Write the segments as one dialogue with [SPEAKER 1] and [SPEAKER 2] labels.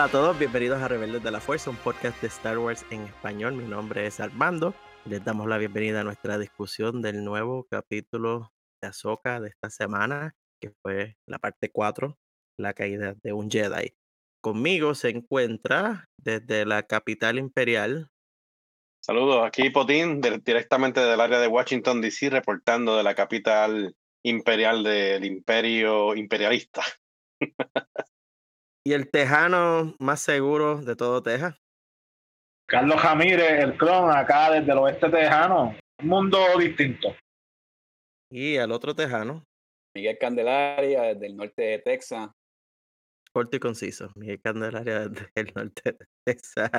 [SPEAKER 1] Hola a todos, bienvenidos a Rebeldes de la Fuerza, un podcast de Star Wars en español. Mi nombre es Armando. Les damos la bienvenida a nuestra discusión del nuevo capítulo de Ahsoka de esta semana, que fue la parte 4, la caída de un Jedi. Conmigo se encuentra desde la capital imperial.
[SPEAKER 2] Saludos, aquí Potín, directamente del área de Washington, D.C., reportando de la capital imperial del imperio imperialista.
[SPEAKER 1] y el tejano más seguro de todo Texas.
[SPEAKER 3] Carlos Jamírez, el clon, acá desde el oeste tejano. Un mundo distinto.
[SPEAKER 1] Y al otro tejano.
[SPEAKER 4] Miguel Candelaria, desde el norte de Texas.
[SPEAKER 1] Corto y conciso. Miguel Candelaria, desde el norte de Texas.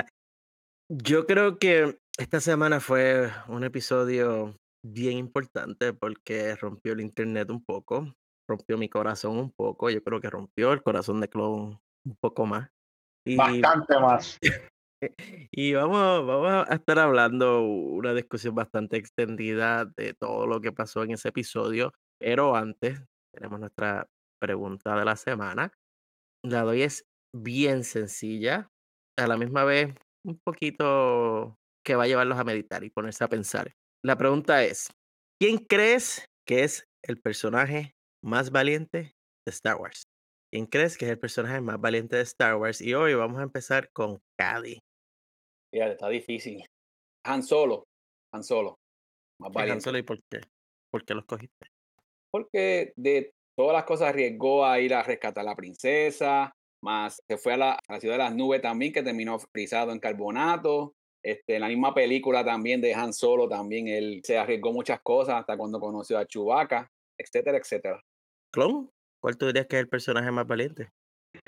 [SPEAKER 1] Yo creo que esta semana fue un episodio bien importante porque rompió el internet un poco, rompió mi corazón un poco, yo creo que rompió el corazón de Clone un poco más.
[SPEAKER 3] Bastante más.
[SPEAKER 1] y vamos, vamos a estar hablando una discusión bastante extendida de todo lo que pasó en ese episodio, pero antes tenemos nuestra pregunta de la semana. La doy es bien sencilla, a la misma vez un poquito que va a llevarlos a meditar y ponerse a pensar. La pregunta es, ¿quién crees que es el personaje más valiente de Star Wars? ¿Quién crees que es el personaje más valiente de Star Wars? Y hoy vamos a empezar con Cady.
[SPEAKER 4] Fíjate, está difícil. Han Solo. Han Solo.
[SPEAKER 1] Más valiente. Han Solo y por qué? ¿Por qué los cogiste?
[SPEAKER 4] Porque de todas las cosas arriesgó a ir a rescatar a la princesa, más se fue a la, a la ciudad de las nubes también, que terminó frisado en carbonato. Este, en la misma película también de Han Solo, también él se arriesgó muchas cosas hasta cuando conoció a Chewbacca, etcétera, etcétera.
[SPEAKER 1] Clon, ¿cuál tú dirías que es el personaje más valiente?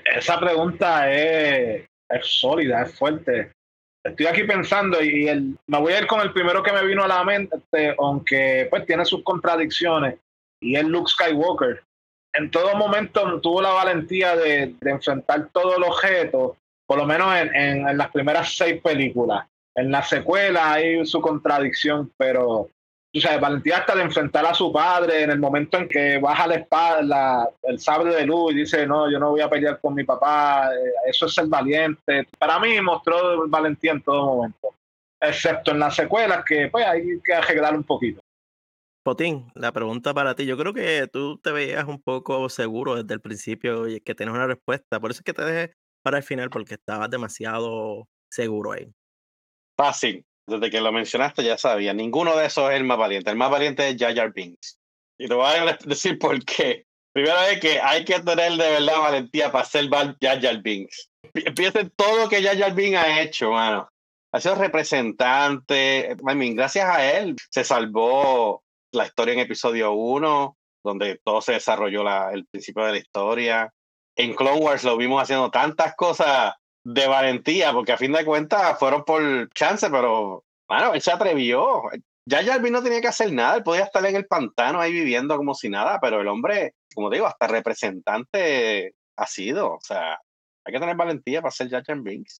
[SPEAKER 3] Esa pregunta es, sólida, es fuerte. Estoy aquí pensando y me voy a ir con el primero que me vino a la mente, aunque pues tiene sus contradicciones, y es Luke Skywalker. En todo momento tuvo la valentía de, enfrentar todo el objeto, por lo menos en, en las primeras seis películas en la secuela hay su contradicción, pero tú sabes, valentía hasta de enfrentar a su padre en el momento en que baja la espada, el sable de luz y dice, no, yo no voy a pelear con mi papá, eh, eso es ser valiente. Para mí mostró valentía en todo momento, excepto en las secuelas que pues hay que arreglar un poquito.
[SPEAKER 1] Potín, la pregunta para ti, yo creo que tú te veías un poco seguro desde el principio y que tienes una respuesta, por eso es que te dejé para el final porque estabas demasiado seguro ahí.
[SPEAKER 2] Fácil. Desde que lo mencionaste ya sabía. Ninguno de esos es el más valiente. El más valiente es Jar Jar Binks. Y te voy a decir por qué. Primero es que hay que tener de verdad valentía para ser Jar Jar Binks. Piensen todo lo que Jar Jar Binks ha hecho, mano. Ha sido representante. I gracias a él se salvó la historia en episodio 1, donde todo se desarrolló la, el principio de la historia. En Clone Wars lo vimos haciendo tantas cosas de valentía, porque a fin de cuentas fueron por chance, pero bueno, él se atrevió. Ya Jarvis no tenía que hacer nada, él podía estar en el pantano ahí viviendo como si nada, pero el hombre, como digo, hasta representante ha sido. O sea, hay que tener valentía para ser Jar Jar Binks.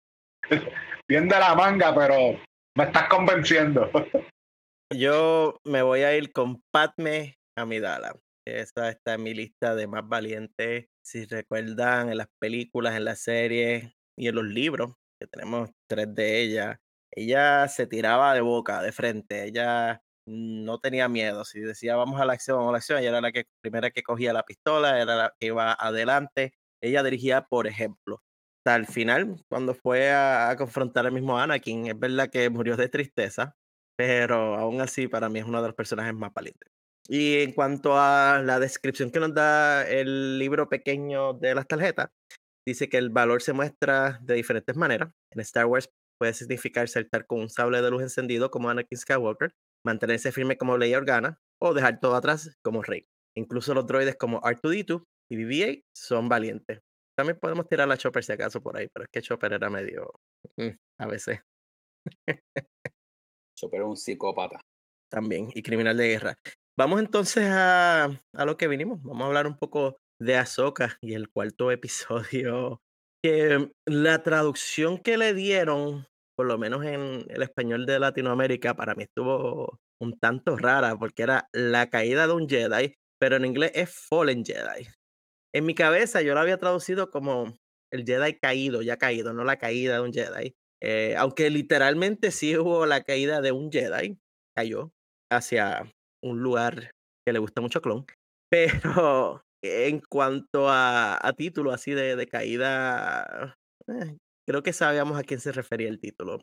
[SPEAKER 3] Bien de la manga, pero me estás convenciendo.
[SPEAKER 1] Yo me voy a ir con Padme Amidala. Esa está en mi lista de más valientes. Si recuerdan en las películas, en las series, y en los libros, que tenemos tres de ellas, ella se tiraba de boca, de frente, ella no tenía miedo, si decía vamos a la acción, vamos a la acción, ella era la que primera que cogía la pistola, era la que iba adelante, ella dirigía por ejemplo. Hasta el final, cuando fue a, confrontar al mismo Anakin, es verdad que murió de tristeza, pero aún así para mí es uno de los personajes más valientes. Y en cuanto a la descripción que nos da el libro pequeño de las tarjetas, dice que el valor se muestra de diferentes maneras. En Star Wars puede significar saltar con un sable de luz encendido como Anakin Skywalker, mantenerse firme como Leia Organa o dejar todo atrás como Rey. Incluso los droides como R2D2 y BB-8 son valientes. También podemos tirar a Chopper si acaso por ahí, pero es que Chopper era medio mm, a veces.
[SPEAKER 4] Chopper es un psicópata.
[SPEAKER 1] También, y criminal de guerra. Vamos entonces a, a lo que vinimos. Vamos a hablar un poco de Ahsoka y el cuarto episodio, que la traducción que le dieron, por lo menos en el español de Latinoamérica, para mí estuvo un tanto rara, porque era la caída de un Jedi, pero en inglés es Fallen Jedi. En mi cabeza yo lo había traducido como el Jedi caído, ya caído, no la caída de un Jedi. Eh, aunque literalmente sí hubo la caída de un Jedi, cayó hacia un lugar que le gusta mucho a Clon. Pero en cuanto a, título así de, de caída, eh, creo que sabíamos a quién se refería el título.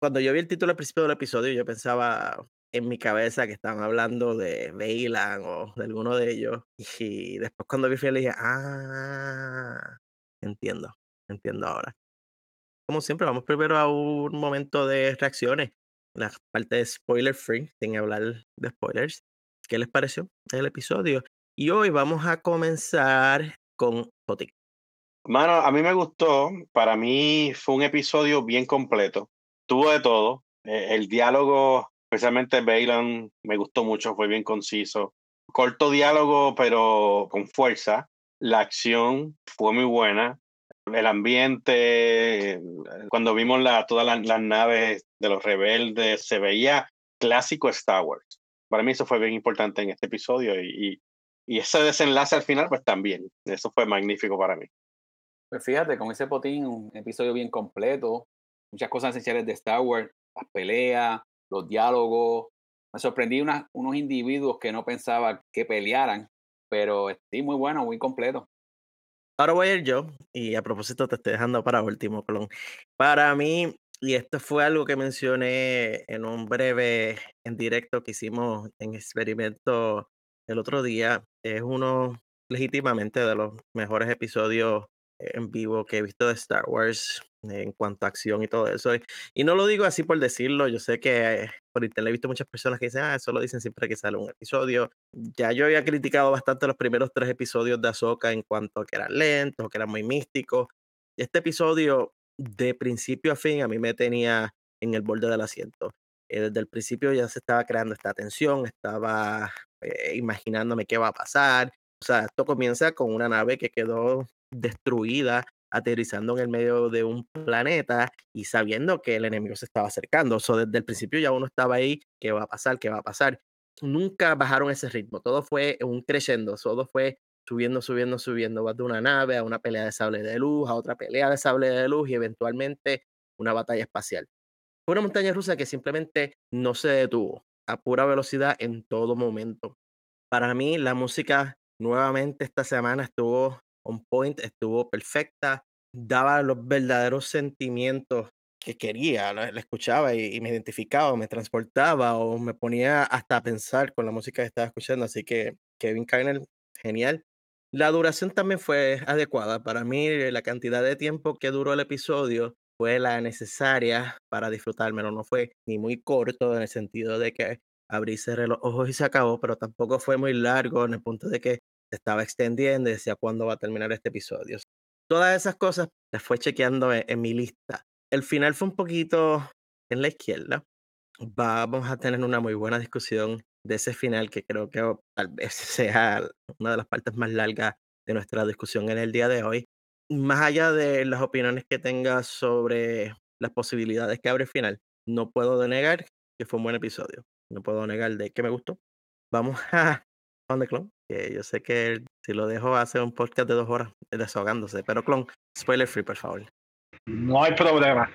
[SPEAKER 1] Cuando yo vi el título al principio del episodio, yo pensaba en mi cabeza que estaban hablando de Bailan o de alguno de ellos. Y después cuando vi el le dije, ah, entiendo, entiendo ahora. Como siempre, vamos primero a un momento de reacciones. La parte de spoiler free, sin hablar de spoilers. ¿Qué les pareció el episodio? Y hoy vamos a comenzar con Potic.
[SPEAKER 2] Mano, a mí me gustó. Para mí fue un episodio bien completo. Tuvo de todo. Eh, el diálogo, especialmente Bailan, me gustó mucho. Fue bien conciso. Corto diálogo, pero con fuerza. La acción fue muy buena. El ambiente, cuando vimos la, todas las, naves de los rebeldes, se veía clásico Star Wars. Para mí eso fue bien importante en este episodio y, y ese desenlace al final, pues también. Eso fue magnífico para mí.
[SPEAKER 4] Pues fíjate, con ese potín, un episodio bien completo, muchas cosas esenciales de Star Wars, las peleas, los diálogos. Me sorprendí unos individuos que no pensaba que pelearan, pero sí, muy bueno, muy completo.
[SPEAKER 1] Ahora voy a ir yo, y a propósito te estoy dejando para último, Colón. Para mí, y esto fue algo que mencioné en un breve en directo que hicimos en experimento el otro día, es uno legítimamente de los mejores episodios en vivo que he visto de Star Wars en cuanto a acción y todo eso. Y, no lo digo así por decirlo, yo sé que por internet he visto muchas personas que dicen, ah, eso lo dicen siempre que sale un episodio. Ya yo había criticado bastante los primeros tres episodios de Ahsoka en cuanto a que eran lentos, que eran muy místicos. Este episodio, de principio a fin, a mí me tenía en el borde del asiento. Eh, desde el principio ya se estaba creando esta tensión, estaba eh, imaginándome qué va a pasar. O sea, esto comienza con una nave que quedó destruida, aterrizando en el medio de un planeta y sabiendo que el enemigo se estaba acercando. O desde el principio ya uno estaba ahí, ¿qué va a pasar? ¿Qué va a pasar? Nunca bajaron ese ritmo, todo fue un creciendo, todo fue subiendo, subiendo, subiendo, vas de una nave a una pelea de sable de luz, a otra pelea de sable de luz y eventualmente una batalla espacial. Fue una montaña rusa que simplemente no se detuvo pura velocidad en todo momento. Para mí, la música nuevamente esta semana estuvo on point, estuvo perfecta, daba los verdaderos sentimientos que quería, la, escuchaba y, me identificaba, me transportaba o me ponía hasta a pensar con la música que estaba escuchando. Así que Kevin Carner, genial. La duración también fue adecuada. Para mí, la cantidad de tiempo que duró el episodio fue la necesaria para disfrutármelo. No fue ni muy corto en el sentido de que abrí, cerré los ojos y se acabó, pero tampoco fue muy largo en el punto de que se estaba extendiendo y decía cuándo va a terminar este episodio. Todas esas cosas las fue chequeando en, mi lista. El final fue un poquito en la izquierda. Vamos a tener una muy buena discusión de ese final que creo que tal vez sea una de las partes más largas de nuestra discusión en el día de hoy. Más allá de las opiniones que tenga sobre las posibilidades que abre el final, no puedo denegar que fue un buen episodio. No puedo negar de que me gustó. Vamos a On the Clone, que yo sé que si lo dejo hacer un podcast de dos horas desahogándose, pero Clon, spoiler free, por favor.
[SPEAKER 3] No hay problema.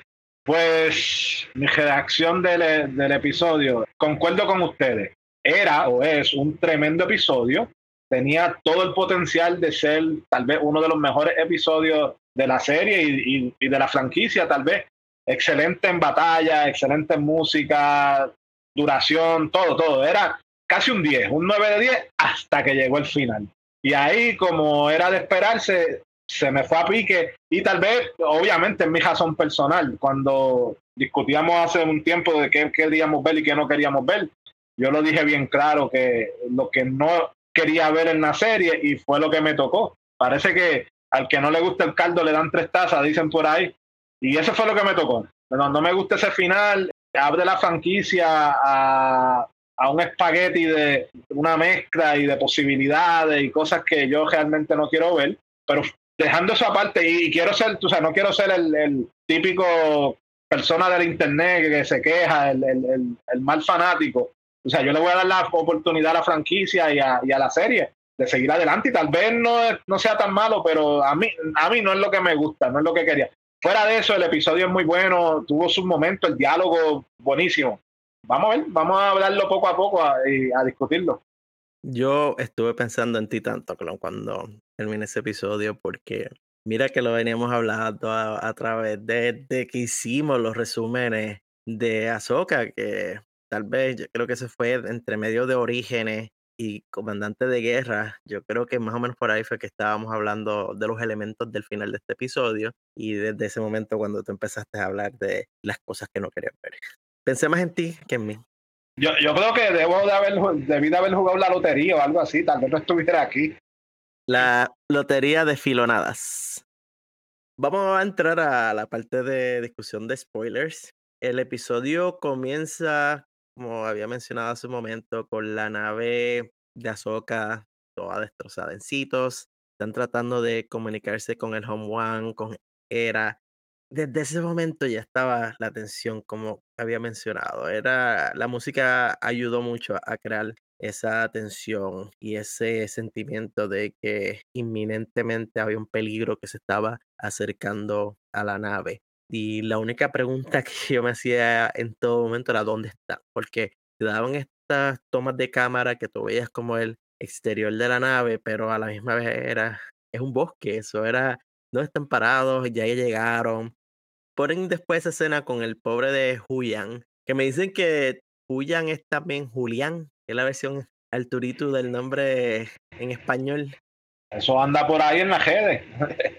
[SPEAKER 3] Pues mi reacción del, del episodio, concuerdo con ustedes, era o es un tremendo episodio, tenía todo el potencial de ser tal vez uno de los mejores episodios de la serie y, y, de la franquicia, tal vez excelente en batalla, excelente en música, duración, todo, todo. Era casi un 10, un 9 de 10 hasta que llegó el final. Y ahí, como era de esperarse, se me fue a pique y tal vez, obviamente, en mi razón personal, cuando discutíamos hace un tiempo de qué queríamos ver y qué no queríamos ver, yo lo dije bien claro que lo que no quería ver en la serie y fue lo que me tocó. Parece que al que no le gusta el caldo le dan tres tazas, dicen por ahí. Y eso fue lo que me tocó. No, no me gusta ese final, abre la franquicia a, a un espagueti de una mezcla y de posibilidades y cosas que yo realmente no quiero ver, pero dejando eso aparte y, quiero ser, o sea, no quiero ser el, típico persona del internet que se queja, el, el, mal fanático. O sea, yo le voy a dar la oportunidad a la franquicia y a, a la serie. de seguir adelante y tal vez no, no sea tan malo, pero a mí, a mí no es lo que me gusta, no es lo que quería. Fuera de eso, el episodio es muy bueno, tuvo sus momentos, el diálogo buenísimo. Vamos a ver, vamos a hablarlo poco a poco y a, discutirlo.
[SPEAKER 1] Yo estuve pensando en ti tanto cuando terminé ese episodio porque mira que lo veníamos hablando a, través de, de, que hicimos los resúmenes de Ahsoka, que tal vez yo creo que se fue entre medio de orígenes y comandante de guerra, yo creo que más o menos por ahí fue que estábamos hablando de los elementos del final de este episodio y desde ese momento cuando tú empezaste a hablar de las cosas que no querías ver. Pensé más en ti que en mí.
[SPEAKER 3] Yo, yo creo que debo de haber, debí de haber jugado la lotería o algo así, tal vez no estuviera aquí.
[SPEAKER 1] La lotería de filonadas. Vamos a entrar a la parte de discusión de spoilers. El episodio comienza como había mencionado hace un momento, con la nave de Ahsoka toda destrozada en sitios. Están tratando de comunicarse con el Home One, con Era. Desde ese momento ya estaba la tensión, como había mencionado. Era, la música ayudó mucho a crear esa tensión y ese sentimiento de que inminentemente había un peligro que se estaba acercando a la nave. Y la única pregunta que yo me hacía en todo momento era dónde está, porque te daban estas tomas de cámara que tú veías como el exterior de la nave, pero a la misma vez era, es un bosque, eso era, no están parados, ya llegaron. Ponen después esa escena con el pobre de Julián, que me dicen que Julián es también Julián, que es la versión alturito del nombre en español.
[SPEAKER 3] Eso anda por ahí en la redes.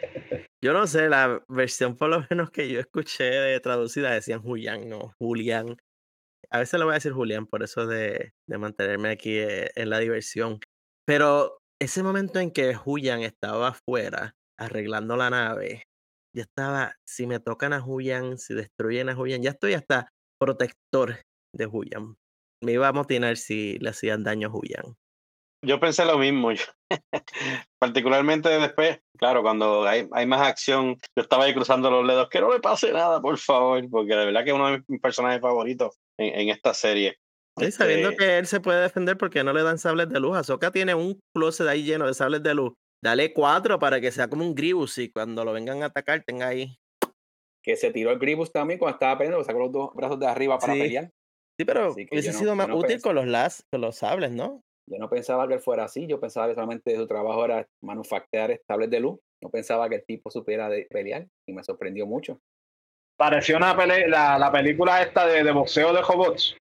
[SPEAKER 1] Yo no sé, la versión por lo menos que yo escuché de traducida decían Julián, no, Julián. A veces lo voy a decir Julián, por eso de, de mantenerme aquí eh, en la diversión. Pero ese momento en que Julián estaba afuera arreglando la nave, ya estaba, si me tocan a Julián, si destruyen a Julián, ya estoy hasta protector de Julián. Me iba a motinar si le hacían daño a Julián.
[SPEAKER 2] Yo pensé lo mismo. Particularmente después, claro, cuando hay, hay, más acción, yo estaba ahí cruzando los dedos, que no le pase nada, por favor, porque de verdad que es uno de mis personajes favoritos en, en esta serie.
[SPEAKER 1] Sí, sabiendo este que él se puede defender porque no le dan sables de luz. Azoka tiene un closet ahí lleno de sables de luz. Dale cuatro para que sea como un Gribus y cuando lo vengan a atacar tenga ahí.
[SPEAKER 4] Que se tiró el Gribus también cuando estaba peleando, sacó los dos brazos de arriba para pelear.
[SPEAKER 1] Sí, pero hubiese sido más útil con los, las, con los sables, ¿no?
[SPEAKER 4] Yo no pensaba que él fuera así, yo pensaba que solamente su trabajo era manufacturar estables de luz. No pensaba que el tipo supiera de pelear y me sorprendió mucho.
[SPEAKER 3] Pareció una la, la, película esta de, de, boxeo de robots,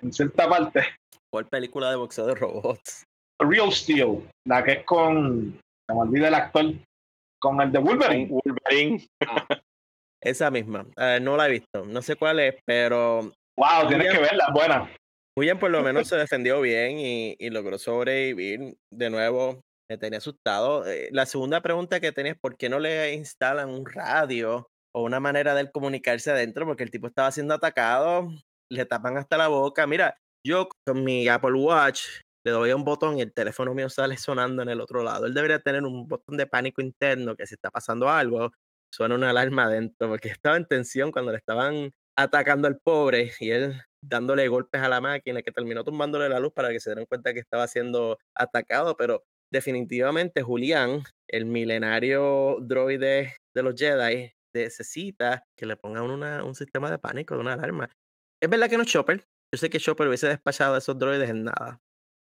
[SPEAKER 3] en cierta parte.
[SPEAKER 1] ¿Cuál película de boxeo de robots?
[SPEAKER 3] Real Steel, la que es con, se me olvida el actor, con el de Wolverine.
[SPEAKER 2] Wolverine.
[SPEAKER 1] Ah. Esa misma, eh, no la he visto, no sé cuál es, pero...
[SPEAKER 3] Wow, tienes que verla, buena.
[SPEAKER 1] William por lo menos se defendió bien y, y logró sobrevivir. De nuevo, me tenía asustado. Eh, la segunda pregunta que tenía es por qué no le instalan un radio o una manera de comunicarse adentro, porque el tipo estaba siendo atacado, le tapan hasta la boca. Mira, yo con mi Apple Watch le doy un botón y el teléfono mío sale sonando en el otro lado. Él debería tener un botón de pánico interno que si está pasando algo, suena una alarma adentro, porque estaba en tensión cuando le estaban atacando al pobre y él dándole golpes a la máquina que terminó tumbándole la luz para que se dieran cuenta que estaba siendo atacado, pero definitivamente Julián, el milenario droide de los Jedi, necesita que le pongan una, un sistema de pánico, de una alarma. Es verdad que no es Chopper. Yo sé que Chopper hubiese despachado a esos droides en nada.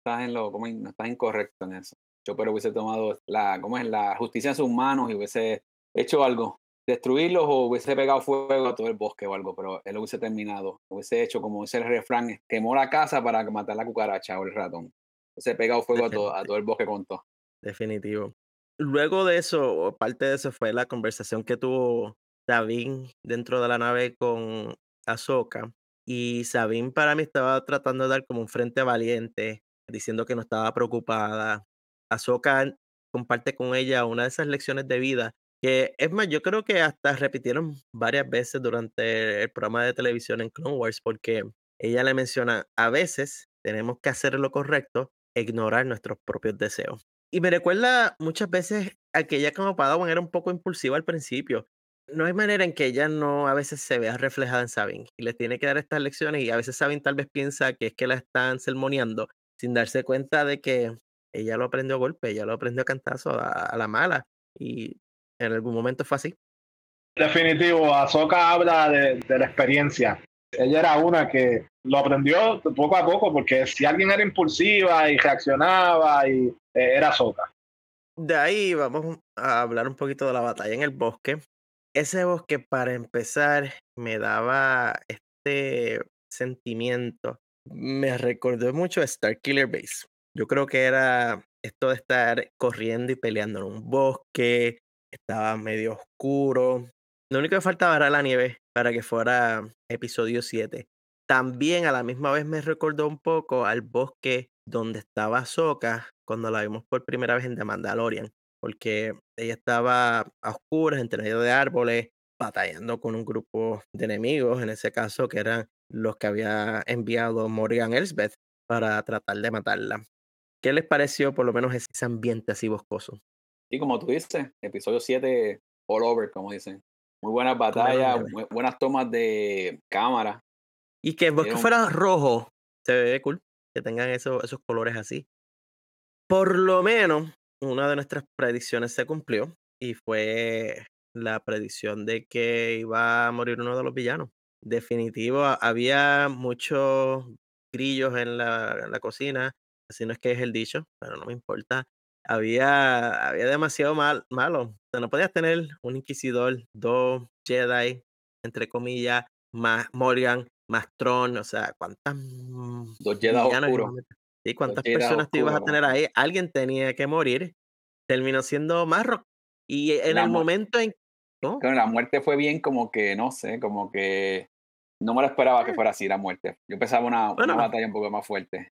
[SPEAKER 4] Estás en lo, como, estás incorrecto en eso. Chopper hubiese tomado la, ¿cómo es? la justicia en sus manos y hubiese hecho algo destruirlos o hubiese pegado fuego a todo el bosque o algo, pero él hubiese terminado, hubiese hecho como dice el refrán, quemó la casa para matar la cucaracha o el ratón. Hubiese pegado fuego a todo, a todo el bosque con todo.
[SPEAKER 1] Definitivo. Luego de eso, parte de eso fue la conversación que tuvo Sabine dentro de la nave con Ahsoka. Y Sabine para mí estaba tratando de dar como un frente valiente, diciendo que no estaba preocupada. Ahsoka comparte con ella una de esas lecciones de vida que es más, yo creo que hasta repitieron varias veces durante el programa de televisión en Clone Wars, porque ella le menciona, a veces tenemos que hacer lo correcto, ignorar nuestros propios deseos. Y me recuerda muchas veces a que ella como Padawan era un poco impulsiva al principio. No hay manera en que ella no a veces se vea reflejada en Sabine y le tiene que dar estas lecciones y a veces Sabine tal vez piensa que es que la están sermoneando sin darse cuenta de que ella lo aprendió a golpe, ella lo aprendió a cantazo, a, la mala. Y en algún momento fue así.
[SPEAKER 3] Definitivo, Ahsoka habla de, la experiencia. Ella era una que lo aprendió poco a poco, porque si alguien era impulsiva y reaccionaba, y eh, era Ahsoka.
[SPEAKER 1] De ahí vamos a hablar un poquito de la batalla en el bosque. Ese bosque, para empezar, me daba este sentimiento. Me recordó mucho a Star Killer Base. Yo creo que era esto de estar corriendo y peleando en un bosque, estaba medio oscuro. Lo único que faltaba era la nieve para que fuera episodio 7. También a la misma vez me recordó un poco al bosque donde estaba Soka cuando la vimos por primera vez en The Mandalorian, porque ella estaba a oscuras, entre medio de árboles, batallando con un grupo de enemigos, en ese caso que eran los que había enviado Morgan Elsbeth para tratar de matarla. ¿Qué les pareció por lo menos ese ambiente así boscoso?
[SPEAKER 4] Y como tú dices, episodio 7 all over, como dicen. Muy buenas batallas, buenas tomas de cámara.
[SPEAKER 1] Y que el bosque fuera rojo, se ve cool, que tengan esos, esos colores así. Por lo menos, una de nuestras predicciones se cumplió y fue la predicción de que iba a morir uno de los villanos. Definitivo, había muchos grillos en la, cocina, así no es que es el dicho, pero no me importa. Había, había demasiado mal, malo. O sea, no podías tener un inquisidor, dos Jedi, entre comillas, más Morgan, más Tron, o sea, ¿cuántas
[SPEAKER 4] dos Jedi oscuros?
[SPEAKER 1] ¿Y cuántas personas te ibas a tener ahí? Alguien tenía que morir. Terminó siendo Marrock. Y en el momento en
[SPEAKER 4] ¿no? la muerte fue bien como que, no sé, como que no me lo esperaba que fuera así la muerte. Yo pensaba una, una batalla un poco más fuerte.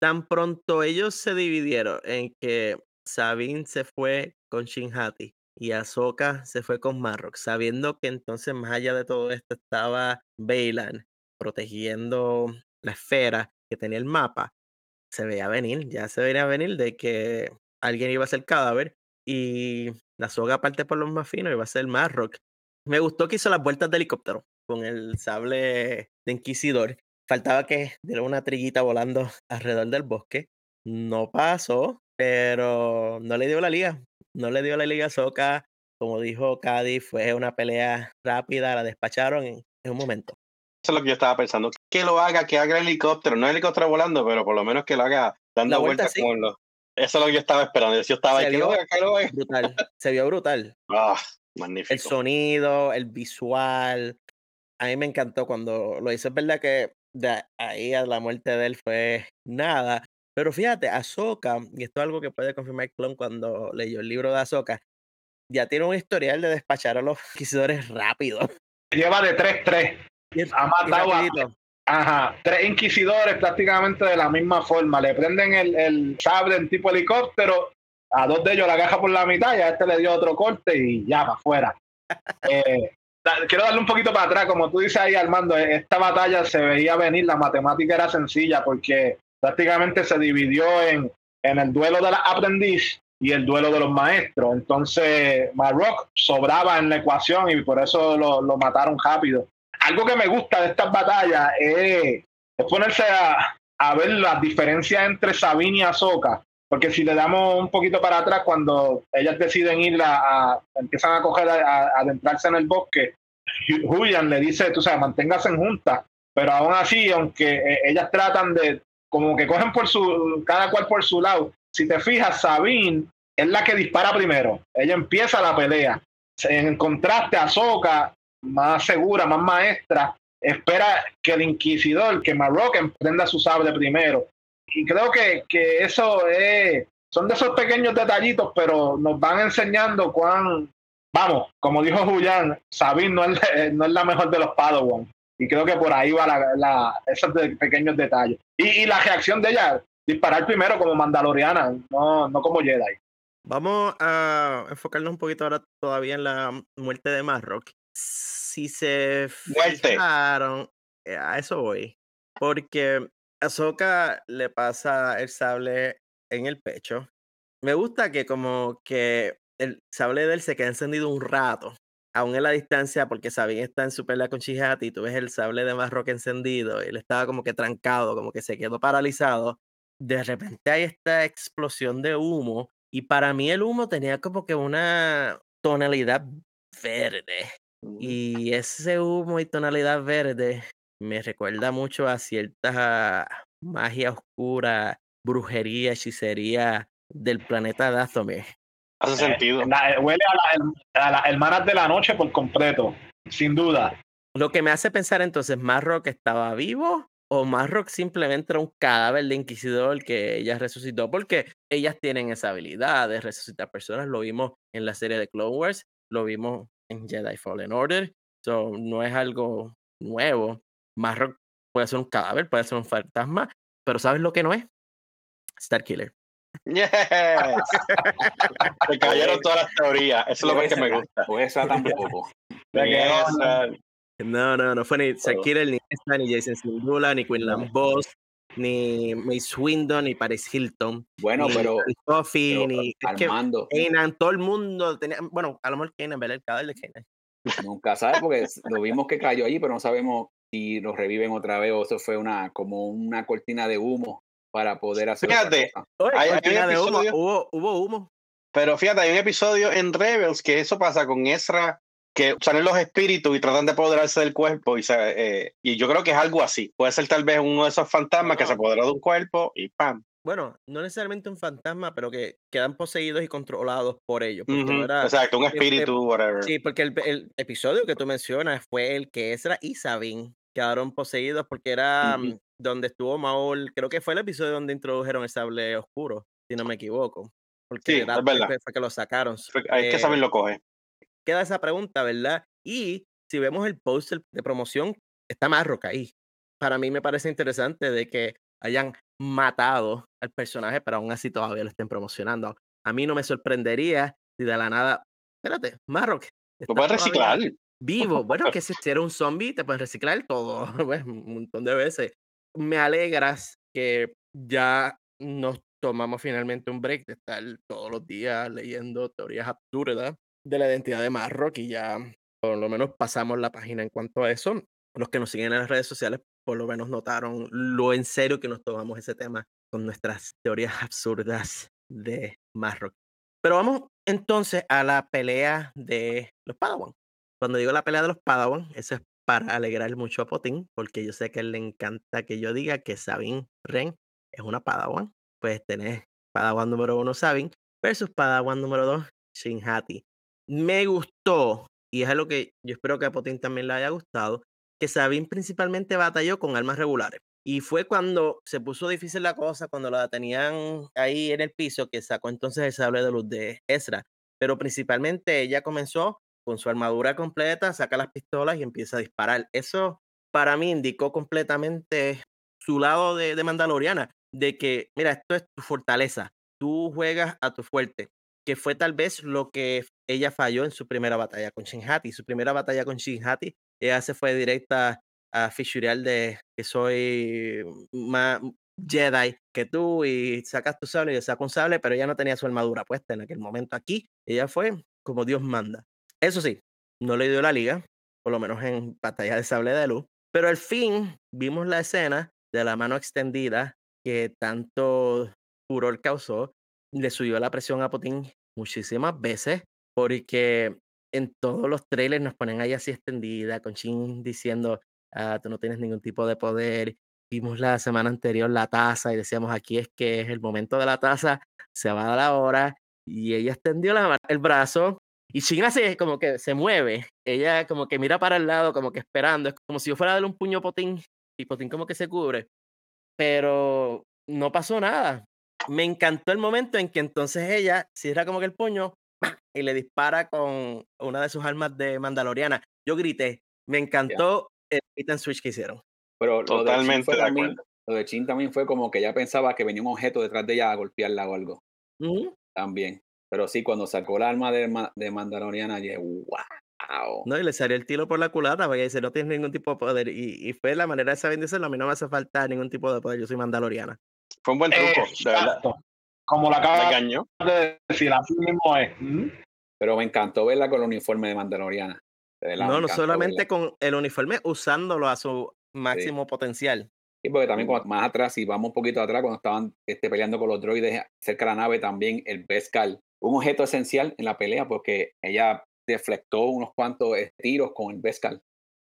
[SPEAKER 1] Tan pronto ellos se dividieron en que Sabine se fue con Shinhati y Ahsoka se fue con Marrock, sabiendo que entonces más allá de todo esto estaba Bailan protegiendo la esfera que tenía el mapa, se veía venir, ya se veía venir de que alguien iba a ser cadáver y la soga parte por los más finos iba a ser Marrock. Me gustó que hizo las vueltas de helicóptero con el sable de Inquisidor. Faltaba que diera una trillita volando alrededor del bosque. No pasó, pero no le dio la liga. No le dio la liga a Soca. Como dijo Cádiz, fue una pelea rápida, la despacharon en, un momento.
[SPEAKER 2] Eso es lo que yo estaba pensando. Que lo haga, que haga el helicóptero. No el helicóptero volando, pero por lo menos que lo haga dando vueltas con los. Eso es lo que yo estaba esperando. Yo estaba ahí, que lo haga, que lo haga.
[SPEAKER 1] Brutal. Se vio brutal.
[SPEAKER 2] Ah, magnífico.
[SPEAKER 1] El sonido, el visual, a mí me encantó cuando lo hizo. Es verdad que de ahí a la muerte de él fue nada. Pero fíjate, Ahsoka, y esto es algo que puede confirmar Clon cuando leyó el libro de Ahsoka, ya tiene un historial de despachar a los inquisidores rápido.
[SPEAKER 3] Lleva de 3-3. Ha matado a ajá, tres inquisidores prácticamente de la misma forma. Le prenden el, el sable en tipo helicóptero, a dos de ellos la caja por la mitad y a este le dio otro corte y ya para afuera. eh, quiero darle un poquito para atrás, como tú dices ahí, Armando, e-, esta batalla se veía venir, la matemática era sencilla porque prácticamente se dividió en, en el duelo de la aprendiz y el duelo de los maestros. Entonces, Marrock sobraba en la ecuación y por eso lo, lo mataron rápido. Algo que me gusta de estas batallas es, ponerse a, a, ver las diferencias entre Sabine y Ahsoka. Porque si le damos un poquito para atrás, cuando ellas deciden ir a, empiezan a coger, a, adentrarse en el bosque, Julian le dice, tú sabes, manténgase en junta. Pero aún así, aunque eh, ellas tratan de, como que cogen por su, cada cual por su lado. Si te fijas, Sabine es la que dispara primero. Ella empieza la pelea. En contraste a más segura, más maestra, espera que el inquisidor, que Marrock emprenda su sable primero y creo que, que eso es, son de esos pequeños detallitos, pero nos van enseñando cuán, vamos, como dijo Julián, Sabine no es, no es la mejor de los Padawan. Y creo que por ahí va la, la, esos pequeños detalles. Y, y, la reacción de ella, disparar primero como Mandaloriana, no, no como Jedi.
[SPEAKER 1] Vamos a enfocarnos un poquito ahora todavía en la muerte de Marrock. Si se
[SPEAKER 2] muerte.
[SPEAKER 1] Eh, a eso voy. Porque Ahsoka le pasa el sable en el pecho. Me gusta que como que el sable de él se queda encendido un rato, aún en la distancia, porque Sabine está en su pelea con Chihati y tú ves el sable de Marrock encendido y él estaba como que trancado, como que se quedó paralizado. de repente hay esta explosión de humo y para mí el humo tenía como que una tonalidad verde. Y ese humo y tonalidad verde me recuerda mucho a cierta magia oscura, brujería, hechicería del planeta Dathomir.
[SPEAKER 2] Hace
[SPEAKER 3] Eh,
[SPEAKER 2] sentido.
[SPEAKER 3] la- huele a, la- a las hermanas de la noche por completo, sin duda.
[SPEAKER 1] Lo que me hace pensar entonces, ¿Marrock estaba vivo o Marrock simplemente era un cadáver de inquisidor que ella resucitó? Porque ellas tienen esa habilidad de resucitar personas. Lo vimos en la serie de Clone Wars, lo vimos en Jedi Fallen Order. So, no es algo nuevo. Marrock puede ser un cadáver, puede ser un fantasma, pero ¿sabes lo que no es? Starkiller.
[SPEAKER 2] Yes. Se cayeron todas las teorías. Eso es lo más que me gusta.
[SPEAKER 4] O esa tampoco.
[SPEAKER 3] Que no-.
[SPEAKER 1] No, no, no fue ni Starkiller, ni esta, ni Jason Sindula, ni Quinlan Boss, ni Mace Windu, ni Paris Hilton.
[SPEAKER 4] Bueno,
[SPEAKER 1] ni
[SPEAKER 4] pero,
[SPEAKER 1] Charlie Coffey,
[SPEAKER 4] pero
[SPEAKER 1] ni es que
[SPEAKER 4] Armando
[SPEAKER 1] Kanan, todo el mundo tenía, bueno, a lo mejor Kanan, ¿verdad? El cadáver de Kanan.
[SPEAKER 4] nunca sabe porque lo vimos que cayó allí, pero no sabemos si lo reviven otra vez o eso fue una como una cortina de humo para poder hacer
[SPEAKER 2] Fíjate,
[SPEAKER 4] cosa.
[SPEAKER 1] Oye,
[SPEAKER 2] Hay- hay un
[SPEAKER 1] cortina de humo,
[SPEAKER 2] episodio-
[SPEAKER 1] hubo, hubo humo.
[SPEAKER 2] Pero fíjate, hay un episodio en Rebels que eso pasa con Ezra, que salen los espíritus y tratan de apoderarse del cuerpo. Y, se, eh, y yo creo que es algo así. Puede ser tal vez uno de esos fantasmas que se apodera de un cuerpo y ¡pam!
[SPEAKER 1] Bueno, no necesariamente un fantasma, pero que quedan poseídos y controlados por ellos. era-
[SPEAKER 2] Exacto, un
[SPEAKER 1] eh,
[SPEAKER 2] espíritu, whatever.
[SPEAKER 1] Sí, porque el, el episodio que tú mencionas fue el que Ezra y Sabine quedaron poseídos porque era donde estuvo Maul, creo que fue el episodio donde introdujeron el sable oscuro, si no me equivoco. Porque
[SPEAKER 2] Sí, es verdad.
[SPEAKER 1] fue, que lo sacaron.
[SPEAKER 2] Hay que
[SPEAKER 1] Eh,
[SPEAKER 2] saber lo coge.
[SPEAKER 1] queda esa pregunta, ¿verdad? Y si vemos el póster de promoción, está Marrock ahí. Para mí me parece interesante de que hayan matado al personaje, pero aún así todavía lo estén promocionando. A mí no me sorprendería si de la nada, espérate, Marrock.
[SPEAKER 2] Lo puedes reciclar.
[SPEAKER 1] Vivo. Bueno, que si eres un zombie, te puedes reciclar todo, pues, un montón de veces. Me alegras que ya nos tomamos finalmente un break de estar todos los días leyendo teorías absurdas de la identidad de Marrock y ya por lo menos pasamos la página en cuanto a eso. Los que nos siguen en las redes sociales por lo menos notaron lo en serio que nos tomamos ese tema con nuestras teorías absurdas de Marrock. Pero vamos entonces a la pelea de los Padawan. Cuando digo la pelea de los Padawan, eso es para alegrar mucho a Potín, porque yo sé que él le encanta que yo diga que Sabine Ren es una Padawan. Pues tenés Padawan número uno Sabine versus Padawan número dos Shinhati. Me gustó, y es algo que yo espero que a Potín también le haya gustado, que Sabine principalmente batalló con armas regulares. Y fue cuando se puso difícil la cosa, cuando la tenían ahí en el piso, que sacó entonces el sable de luz de Ezra. Pero principalmente ella comenzó con su armadura completa, saca las pistolas y empieza a disparar. Eso para mí indicó completamente su lado de, de Mandaloriana, de que, mira, esto es tu fortaleza, tú juegas a tu fuerte, que fue tal vez lo que ella falló en su primera batalla con Shinhati. Su primera batalla con Shinhati, ella se fue directa a fissurear de que soy más Jedi que tú y sacas tu sable y yo saco un sable, pero ella no tenía su armadura puesta en aquel momento. Aquí ella fue como Dios manda. Eso sí, no le dio la liga, por lo menos en batalla de sable de luz, pero al fin vimos la escena de la mano extendida que tanto furor causó, le subió la presión a Putin muchísimas veces, porque en todos los trailers nos ponen ahí así extendida, con Shin diciendo, ah, tú no tienes ningún tipo de poder. Vimos la semana anterior la taza y decíamos, aquí es que es el momento de la taza, se va a dar la hora, y ella extendió la, el brazo, y Shin hace como que se mueve, ella como que mira para el lado, como que esperando, es como si yo fuera a darle un puño a Potín, y Potín como que se cubre, pero no pasó nada. Me encantó el momento en que entonces ella cierra como que el puño y le dispara con una de sus armas de Mandaloriana. Yo grité, me encantó el hit and switch que hicieron.
[SPEAKER 4] Pero lo de Chin
[SPEAKER 2] Totalmente de
[SPEAKER 4] también,
[SPEAKER 2] acuerdo.
[SPEAKER 4] lo de Chin también fue como que ella pensaba que venía un objeto detrás de ella a golpearla o algo. También. Pero sí, cuando sacó el arma de, Ma- de Mandaloriana, dije, wow.
[SPEAKER 1] No, y le salió el tiro por la culata porque dice, no tienes ningún tipo de poder. Y, y fue la manera de saber decirlo, a mí no me hace falta ningún tipo de poder, yo soy mandaloriana.
[SPEAKER 2] Fue un buen truco, de verdad.
[SPEAKER 3] Exacto. Como la
[SPEAKER 2] engañó.
[SPEAKER 3] de decir, así mismo es. ¿Mm?
[SPEAKER 4] Pero me encantó verla con el uniforme de Mandaloriana. De verdad,
[SPEAKER 1] No, no solamente
[SPEAKER 4] verla.
[SPEAKER 1] con el uniforme, usándolo a su máximo potencial.
[SPEAKER 4] Y porque también cuando, más atrás, si vamos un poquito atrás, cuando estaban este, peleando con los droides cerca de la nave, también el Beskar, un objeto esencial en la pelea porque ella deflectó unos cuantos tiros con el Beskar.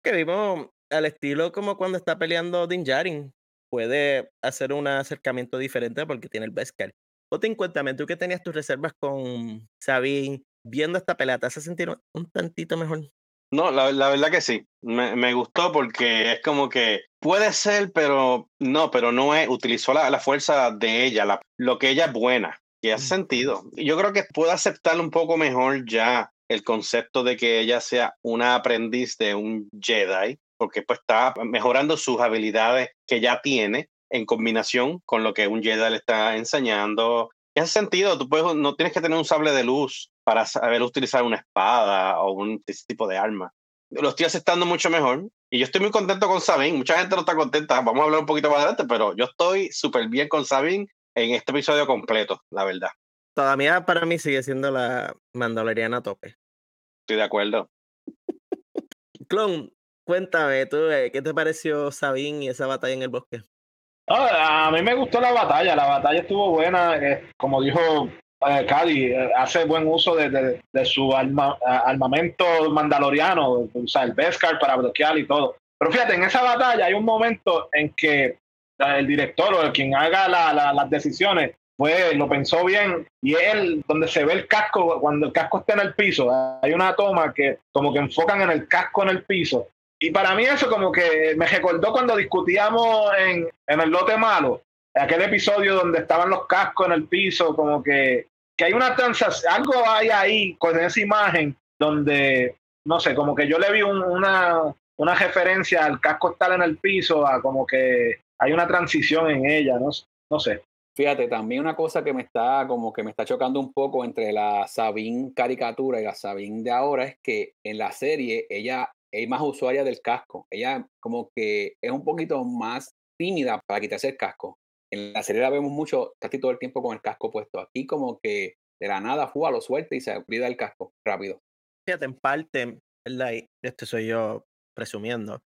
[SPEAKER 1] Que vimos al estilo como cuando está peleando Din Djarin. Puede hacer un acercamiento diferente porque tiene el Beskar. O te encuentras, tú que tenías tus reservas con Sabine, viendo esta pelea, ¿te hace sentir un tantito mejor?
[SPEAKER 2] No, la, la, verdad que sí. Me, me, gustó porque es como que puede ser, pero no, pero no es. Utilizó la, la fuerza de ella, la, lo que ella es buena. Y hace sentido. Yo creo que puedo aceptar un poco mejor ya el concepto de que ella sea una aprendiz de un Jedi, porque pues está mejorando sus habilidades que ya tiene en combinación con lo que un Jedi le está enseñando. En sentido, tú puedes, no tienes que tener un sable de luz para saber utilizar una espada o un tipo de arma. Lo estoy aceptando mucho mejor y yo estoy muy contento con Sabine. Mucha gente no está contenta, vamos a hablar un poquito más adelante, pero yo estoy súper bien con Sabine en este episodio completo, la verdad.
[SPEAKER 1] Todavía para mí sigue siendo la Mandaloriana a tope.
[SPEAKER 2] Estoy de acuerdo.
[SPEAKER 1] Clon, cuéntame, ¿tú, eh, ¿qué te pareció Sabine y esa batalla en el bosque?
[SPEAKER 3] Ah, a mí me gustó la batalla, la batalla estuvo buena, eh, como dijo eh, Cady eh, hace buen uso de, de, su armamento mandaloriano, o sea, el Beskar para bloquear y todo. Pero fíjate, en esa batalla hay un momento en que el director o el quien haga las decisiones pues lo pensó bien. Y él donde se ve el casco cuando el casco está en el piso. Hay una toma que como que enfocan en el casco en el piso. Y para mí eso como que me recordó cuando discutíamos en, en el lote malo aquel episodio donde estaban los cascos en el piso como que que hay una transacción, algo hay ahí con esa imagen donde, no sé, como que yo le vi una, una referencia al casco estar en el piso, a como que hay una transición en ella, no, no sé.
[SPEAKER 4] Fíjate, también una cosa que me está como que me está chocando un poco entre la Sabine caricatura y la Sabine de ahora es que en la serie ella es más usuaria del casco. Ella como que es un poquito más tímida para quitarse el casco. En la serie la vemos mucho, casi todo el tiempo con el casco puesto. Aquí como que de la nada fue lo suerte y se olvida el casco rápido.
[SPEAKER 1] Fíjate, en parte, ¿verdad? esto soy yo presumiendo.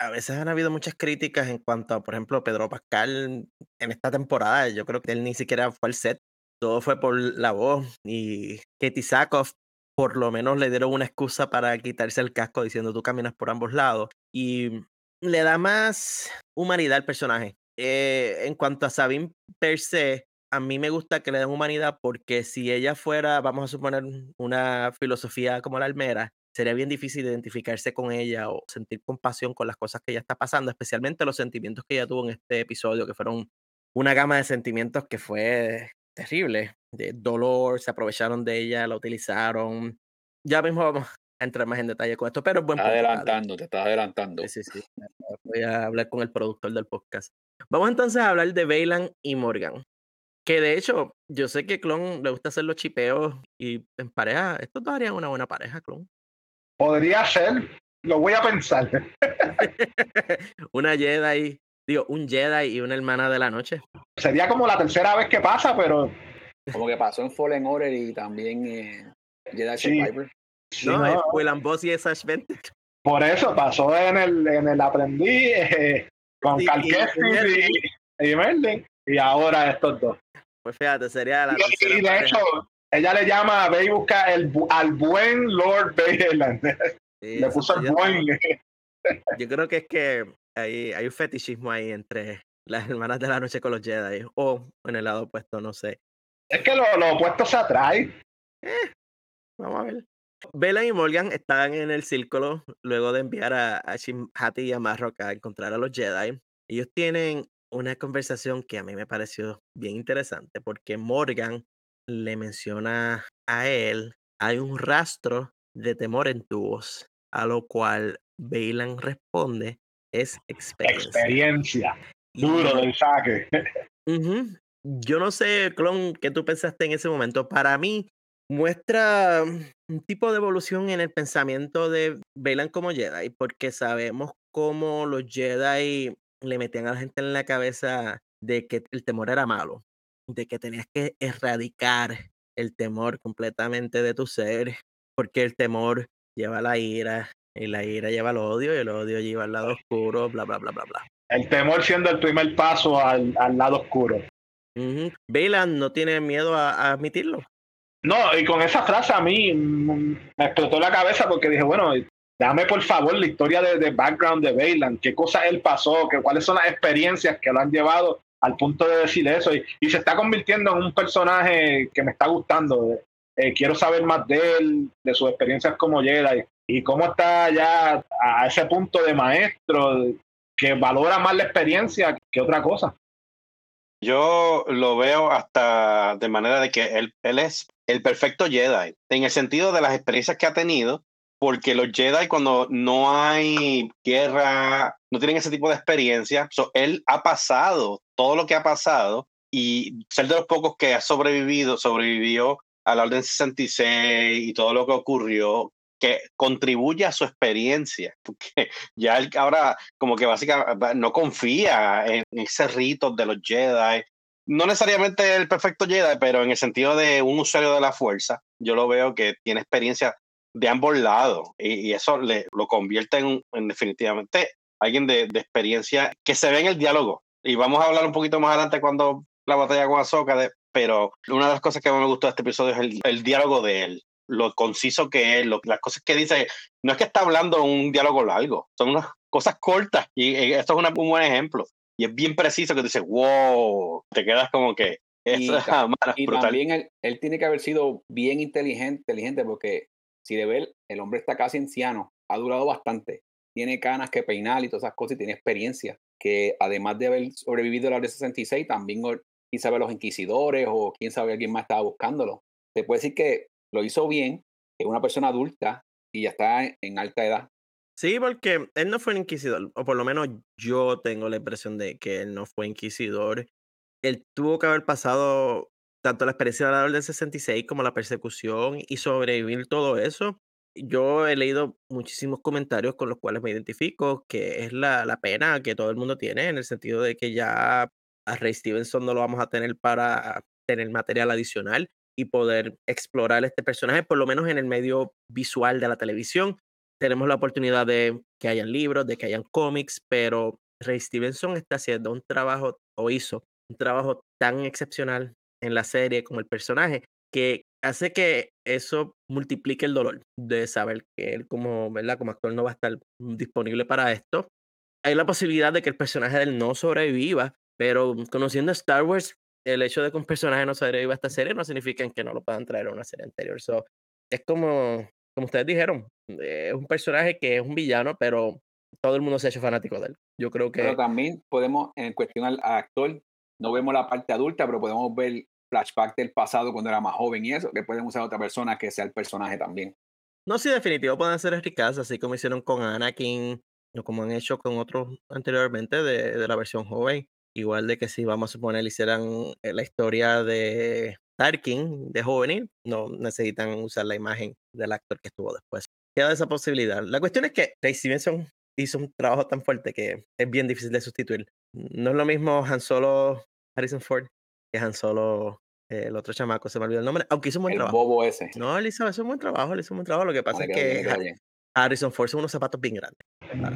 [SPEAKER 1] A veces han habido muchas críticas en cuanto a, por ejemplo, Pedro Pascal en esta temporada. Yo creo que él ni siquiera fue al set. Todo fue por la voz. Y Katie Sackhoff por lo menos le dieron una excusa para quitarse el casco diciendo tú caminas por ambos lados. Y le da más humanidad al personaje. Eh, en cuanto a Sabine per se, a mí me gusta que le den humanidad porque si ella fuera, vamos a suponer, una filosofía como la almera, sería bien difícil identificarse con ella o sentir compasión con las cosas que ella está pasando, especialmente los sentimientos que ella tuvo en este episodio, que fueron una gama de sentimientos que fue terrible, de dolor, se aprovecharon de ella, la utilizaron. Ya mismo vamos a entrar más en detalle con esto, pero es buen
[SPEAKER 4] adelantando, te estás adelantando.
[SPEAKER 1] Sí, sí, sí. Voy a hablar con el productor del podcast. Vamos entonces a hablar de Bailan y Morgan. Que de hecho, yo sé que Clon le gusta hacer los chipeos y en pareja, estos dos harían una buena pareja, Clon.
[SPEAKER 3] Podría ser, lo voy a pensar.
[SPEAKER 1] una Jedi, digo, un Jedi y una hermana de la noche.
[SPEAKER 3] Sería como la tercera vez que pasa, pero.
[SPEAKER 4] Como que pasó en Fallen Order y también eh, Jedi Survivor.
[SPEAKER 1] no, es Will Boss y Sash Venture.
[SPEAKER 3] Por eso pasó en el, en el aprendiz eh, con sí, y, y, Merlin, y ahora estos dos.
[SPEAKER 1] Pues fíjate, sería la.
[SPEAKER 3] Y, de hecho, ella le llama a y busca el, al buen Lord Bayland. le puso el buen.
[SPEAKER 1] Yo creo que es que hay, hay un fetichismo ahí entre las hermanas de la noche con los Jedi. O en el lado opuesto, no sé.
[SPEAKER 3] Es que los lo opuestos se atraen.
[SPEAKER 1] Eh, vamos a ver. Bella y Morgan están en el círculo luego de enviar a, a Hati y a Marrock a encontrar a los Jedi. Ellos tienen una conversación que a mí me pareció bien interesante porque Morgan le menciona a él, hay un rastro de temor en tu voz, a lo cual Bailan responde, es experiencia.
[SPEAKER 3] Experiencia. Duro del saque.
[SPEAKER 1] Yo no sé, Clon, qué tú pensaste en ese momento. Para mí, muestra un tipo de evolución en el pensamiento de Bailan como Jedi, porque sabemos cómo los Jedi le metían a la gente en la cabeza de que el temor era malo, de que tenías que erradicar el temor completamente de tu ser, porque el temor lleva la ira, y la ira lleva el odio, y el odio lleva al lado oscuro, bla, bla, bla, bla, bla.
[SPEAKER 3] El temor siendo el primer paso al, lado oscuro.
[SPEAKER 1] Uh no tiene miedo a, admitirlo.
[SPEAKER 3] No, y con esa frase a mí mm, me explotó la cabeza porque dije, bueno, dame por favor la historia de, background de Bailan, qué cosas él pasó, que, cuáles son las experiencias que lo han llevado al punto de decir eso. Y, se está convirtiendo en un personaje que me está gustando. Eh, quiero saber más de él, de sus experiencias como Jedi y cómo está ya a ese punto de maestro que valora más la experiencia que otra cosa.
[SPEAKER 2] Yo lo veo hasta de manera de que él, él es el perfecto Jedi, en el sentido de las experiencias que ha tenido, porque los Jedi cuando no hay guerra, no tienen ese tipo de experiencia, él ha pasado todo lo que ha pasado y ser de los pocos que ha sobrevivido, sobrevivió a la Orden 66 y todo lo que ocurrió, que contribuye a su experiencia, porque ya él ahora como que básicamente no confía en ese rito de los Jedi, no necesariamente el perfecto Jedi, pero en el sentido de un usuario de la fuerza, yo lo veo que tiene experiencia de ambos lados y, eso le, lo convierte en, definitivamente alguien de, experiencia que se ve en el diálogo. Y vamos a hablar un poquito más adelante cuando la batalla con Ahsoka, pero una de las cosas que más me gustó de este episodio es el, diálogo de él, lo conciso que es, las cosas que dice. No es que está hablando un diálogo largo, son unas cosas cortas y, esto es un buen ejemplo. Y es bien preciso que dice, wow, te quedas como que...
[SPEAKER 4] Y, y también él, tiene que haber sido bien inteligente, inteligente porque si de ver, el hombre está casi anciano, ha durado bastante, tiene canas que peinar y todas esas cosas y tiene experiencia, que además de haber sobrevivido la de 66, también quién sabe los inquisidores o quién sabe quién más estaba buscándolo. Se puede decir que lo hizo bien, es una persona adulta y ya está en alta edad.
[SPEAKER 1] Sí, porque él no fue un inquisidor, o por lo menos yo tengo la impresión de que él no fue inquisidor. Él tuvo que haber pasado tanto la experiencia de la Orden 66 como la persecución y sobrevivir todo eso, yo he leído muchísimos comentarios con los cuales me identifico, que es la, la pena que todo el mundo tiene, en el sentido de que ya a Ray Stevenson no lo vamos a tener para tener material adicional y poder explorar este personaje, por lo menos en el medio visual de la televisión. Tenemos la oportunidad de que hayan libros, de que hayan cómics, pero Ray Stevenson está haciendo un trabajo, o hizo un trabajo tan excepcional en la serie como el personaje, que hace que eso multiplique el dolor de saber que él como, ¿verdad? como actor no va a estar disponible para esto. Hay la posibilidad de que el personaje de él no sobreviva, pero conociendo Star Wars, el hecho de que un personaje no sobreviva a esta serie no significa que no lo puedan traer a una serie anterior. So, es como, como ustedes dijeron, es un personaje que es un villano, pero todo el mundo se ha hecho fanático de él. Yo creo que...
[SPEAKER 4] Pero también podemos, en cuestión al actor, no vemos la parte adulta, pero podemos ver flashback del pasado cuando era más joven y eso, que pueden usar otra persona que sea el personaje también.
[SPEAKER 1] No, sí, definitivo pueden ser ricas, así como hicieron con Anakin, o como han hecho con otros anteriormente de, de la versión joven. Igual de que si vamos a suponer hicieran eh, la historia de Tarkin de juvenil, no necesitan usar la imagen del actor que estuvo después. Queda esa posibilidad. La cuestión es que Ray Stevenson hizo un trabajo tan fuerte que es bien difícil de sustituir. No es lo mismo Han Solo Harrison Ford que Han Solo el otro chamaco, se me olvidó el nombre, aunque hizo un buen
[SPEAKER 4] el
[SPEAKER 1] trabajo.
[SPEAKER 4] bobo ese.
[SPEAKER 1] No, él hizo, un buen trabajo, él hizo un buen trabajo. Lo que pasa es que Harrison Ford son unos zapatos bien grandes.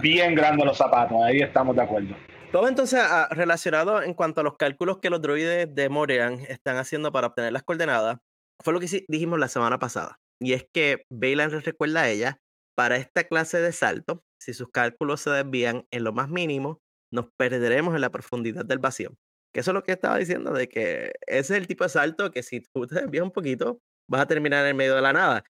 [SPEAKER 3] Bien grandes los zapatos, ahí estamos de acuerdo.
[SPEAKER 1] Todo entonces ah, relacionado en cuanto a los cálculos que los droides de Morian están haciendo para obtener las coordenadas, fue lo que dijimos la semana pasada. Y es que Bailan recuerda a ella, para esta clase de salto, si sus cálculos se desvían en lo más mínimo, nos perderemos en la profundidad del vacío. Que eso es lo que estaba diciendo, de que ese es el tipo de salto que si tú te desvías un poquito, vas a terminar en medio de la nada.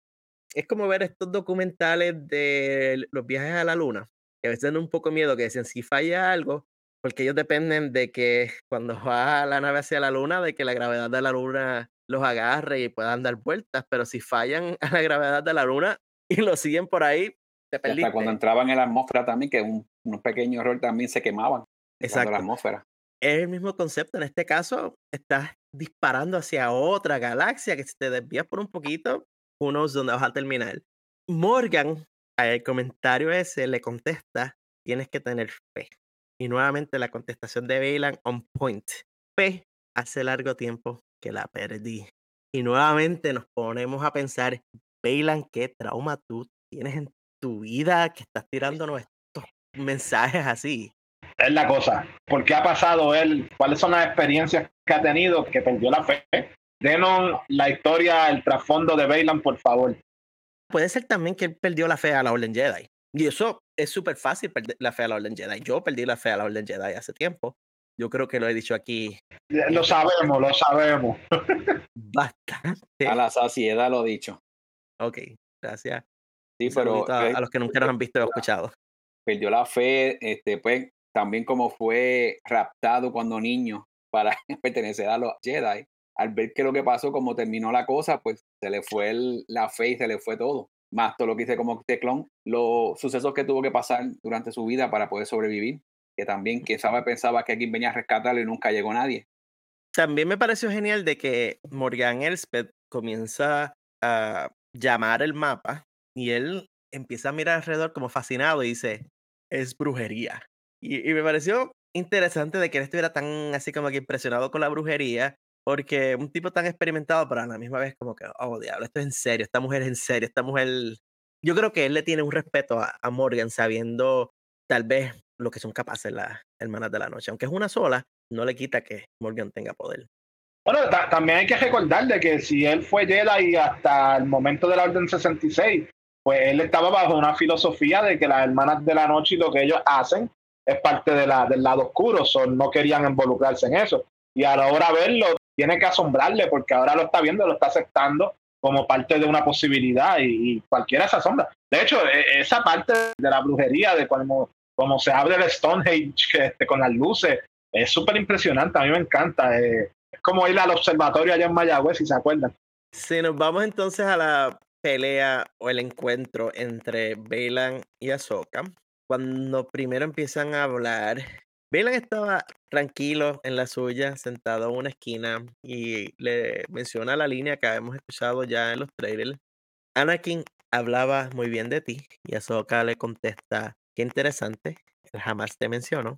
[SPEAKER 1] Es como ver estos documentales de los viajes a la luna, que a veces dan un poco miedo, que dicen si falla algo, porque ellos dependen de que cuando va la nave hacia la luna, de que la gravedad de la luna los agarre y puedan dar vueltas, pero si fallan a la gravedad de la luna y lo siguen por ahí.
[SPEAKER 4] Hasta cuando entraban en la atmósfera también, que un, un pequeño error también se quemaban. Exacto. La atmósfera
[SPEAKER 1] es el mismo concepto. En este caso, estás disparando hacia otra galaxia que si te desvías por un poquito, uno es donde vas a terminar. Morgan, al comentario ese, le contesta, tienes que tener fe. Y nuevamente la contestación de Bailan on point. Fe, hace largo tiempo que la perdí. Y nuevamente nos ponemos a pensar, Bailan, qué trauma tú tienes en tu vida que estás tirándonos estos mensajes así.
[SPEAKER 3] es la cosa. ¿Por qué ha pasado él? ¿Cuáles son las experiencias que ha tenido que perdió la fe? Denos la historia, el trasfondo de Bailan, por favor.
[SPEAKER 1] Puede ser también que él perdió la fe a la Orden Jedi. Y eso es súper fácil perder la fe a la Orden Jedi. Yo perdí la fe a la Orden Jedi hace tiempo. Yo creo que lo he dicho aquí.
[SPEAKER 3] Lo sabemos, lo sabemos.
[SPEAKER 1] Bastante.
[SPEAKER 4] A la saciedad lo dicho.
[SPEAKER 1] Ok, gracias.
[SPEAKER 4] Sí, pero
[SPEAKER 1] a, a, los que nunca nos han visto o escuchado.
[SPEAKER 4] Perdió la fe, este, pues también como fue raptado cuando niño para pertenecer a los Jedi. Al ver que lo que pasó, como terminó la cosa, pues se le fue el, la fe y se le fue todo. Más todo lo que hice como teclón, los sucesos que tuvo que pasar durante su vida para poder sobrevivir. Que también, quién sabe, pensaba que alguien venía a rescatarlo y nunca llegó nadie.
[SPEAKER 1] También me pareció genial de que Morgan Elspeth comienza a llamar el mapa y él empieza a mirar alrededor como fascinado y dice, es brujería. Y, me pareció interesante de que él estuviera tan así como que impresionado con la brujería, porque un tipo tan experimentado, pero a la misma vez como que, oh diablo, esto es en serio, esta mujer es en serio, esta mujer... Yo creo que él le tiene un respeto a, Morgan sabiendo tal vez lo que son capaces las hermanas de la noche, aunque es una sola, no le quita que Morgan tenga poder.
[SPEAKER 3] Bueno, también hay que recordar de que si él fue Jedi hasta el momento de la Orden 66, pues él estaba bajo una filosofía de que las hermanas de la noche y lo que ellos hacen es parte de la, del lado oscuro, son, no querían involucrarse en eso. Y a la hora de verlo, tiene que asombrarle porque ahora lo está viendo, lo está aceptando como parte de una posibilidad y, y cualquiera se asombra. De hecho, e, esa parte de la brujería, de cuando, como se abre el Stonehenge este, con las luces, es súper impresionante, a mí me encanta. Eh, es como ir al observatorio allá en Mayagüez, si se acuerdan.
[SPEAKER 1] Si nos vamos entonces a la pelea o el encuentro entre Bailan y Ahsoka, cuando primero empiezan a hablar, Bailan estaba tranquilo en la suya, sentado en una esquina y le menciona la línea que hemos escuchado ya en los trailers. Anakin hablaba muy bien de ti y Ahsoka le contesta, qué interesante, jamás te mencionó.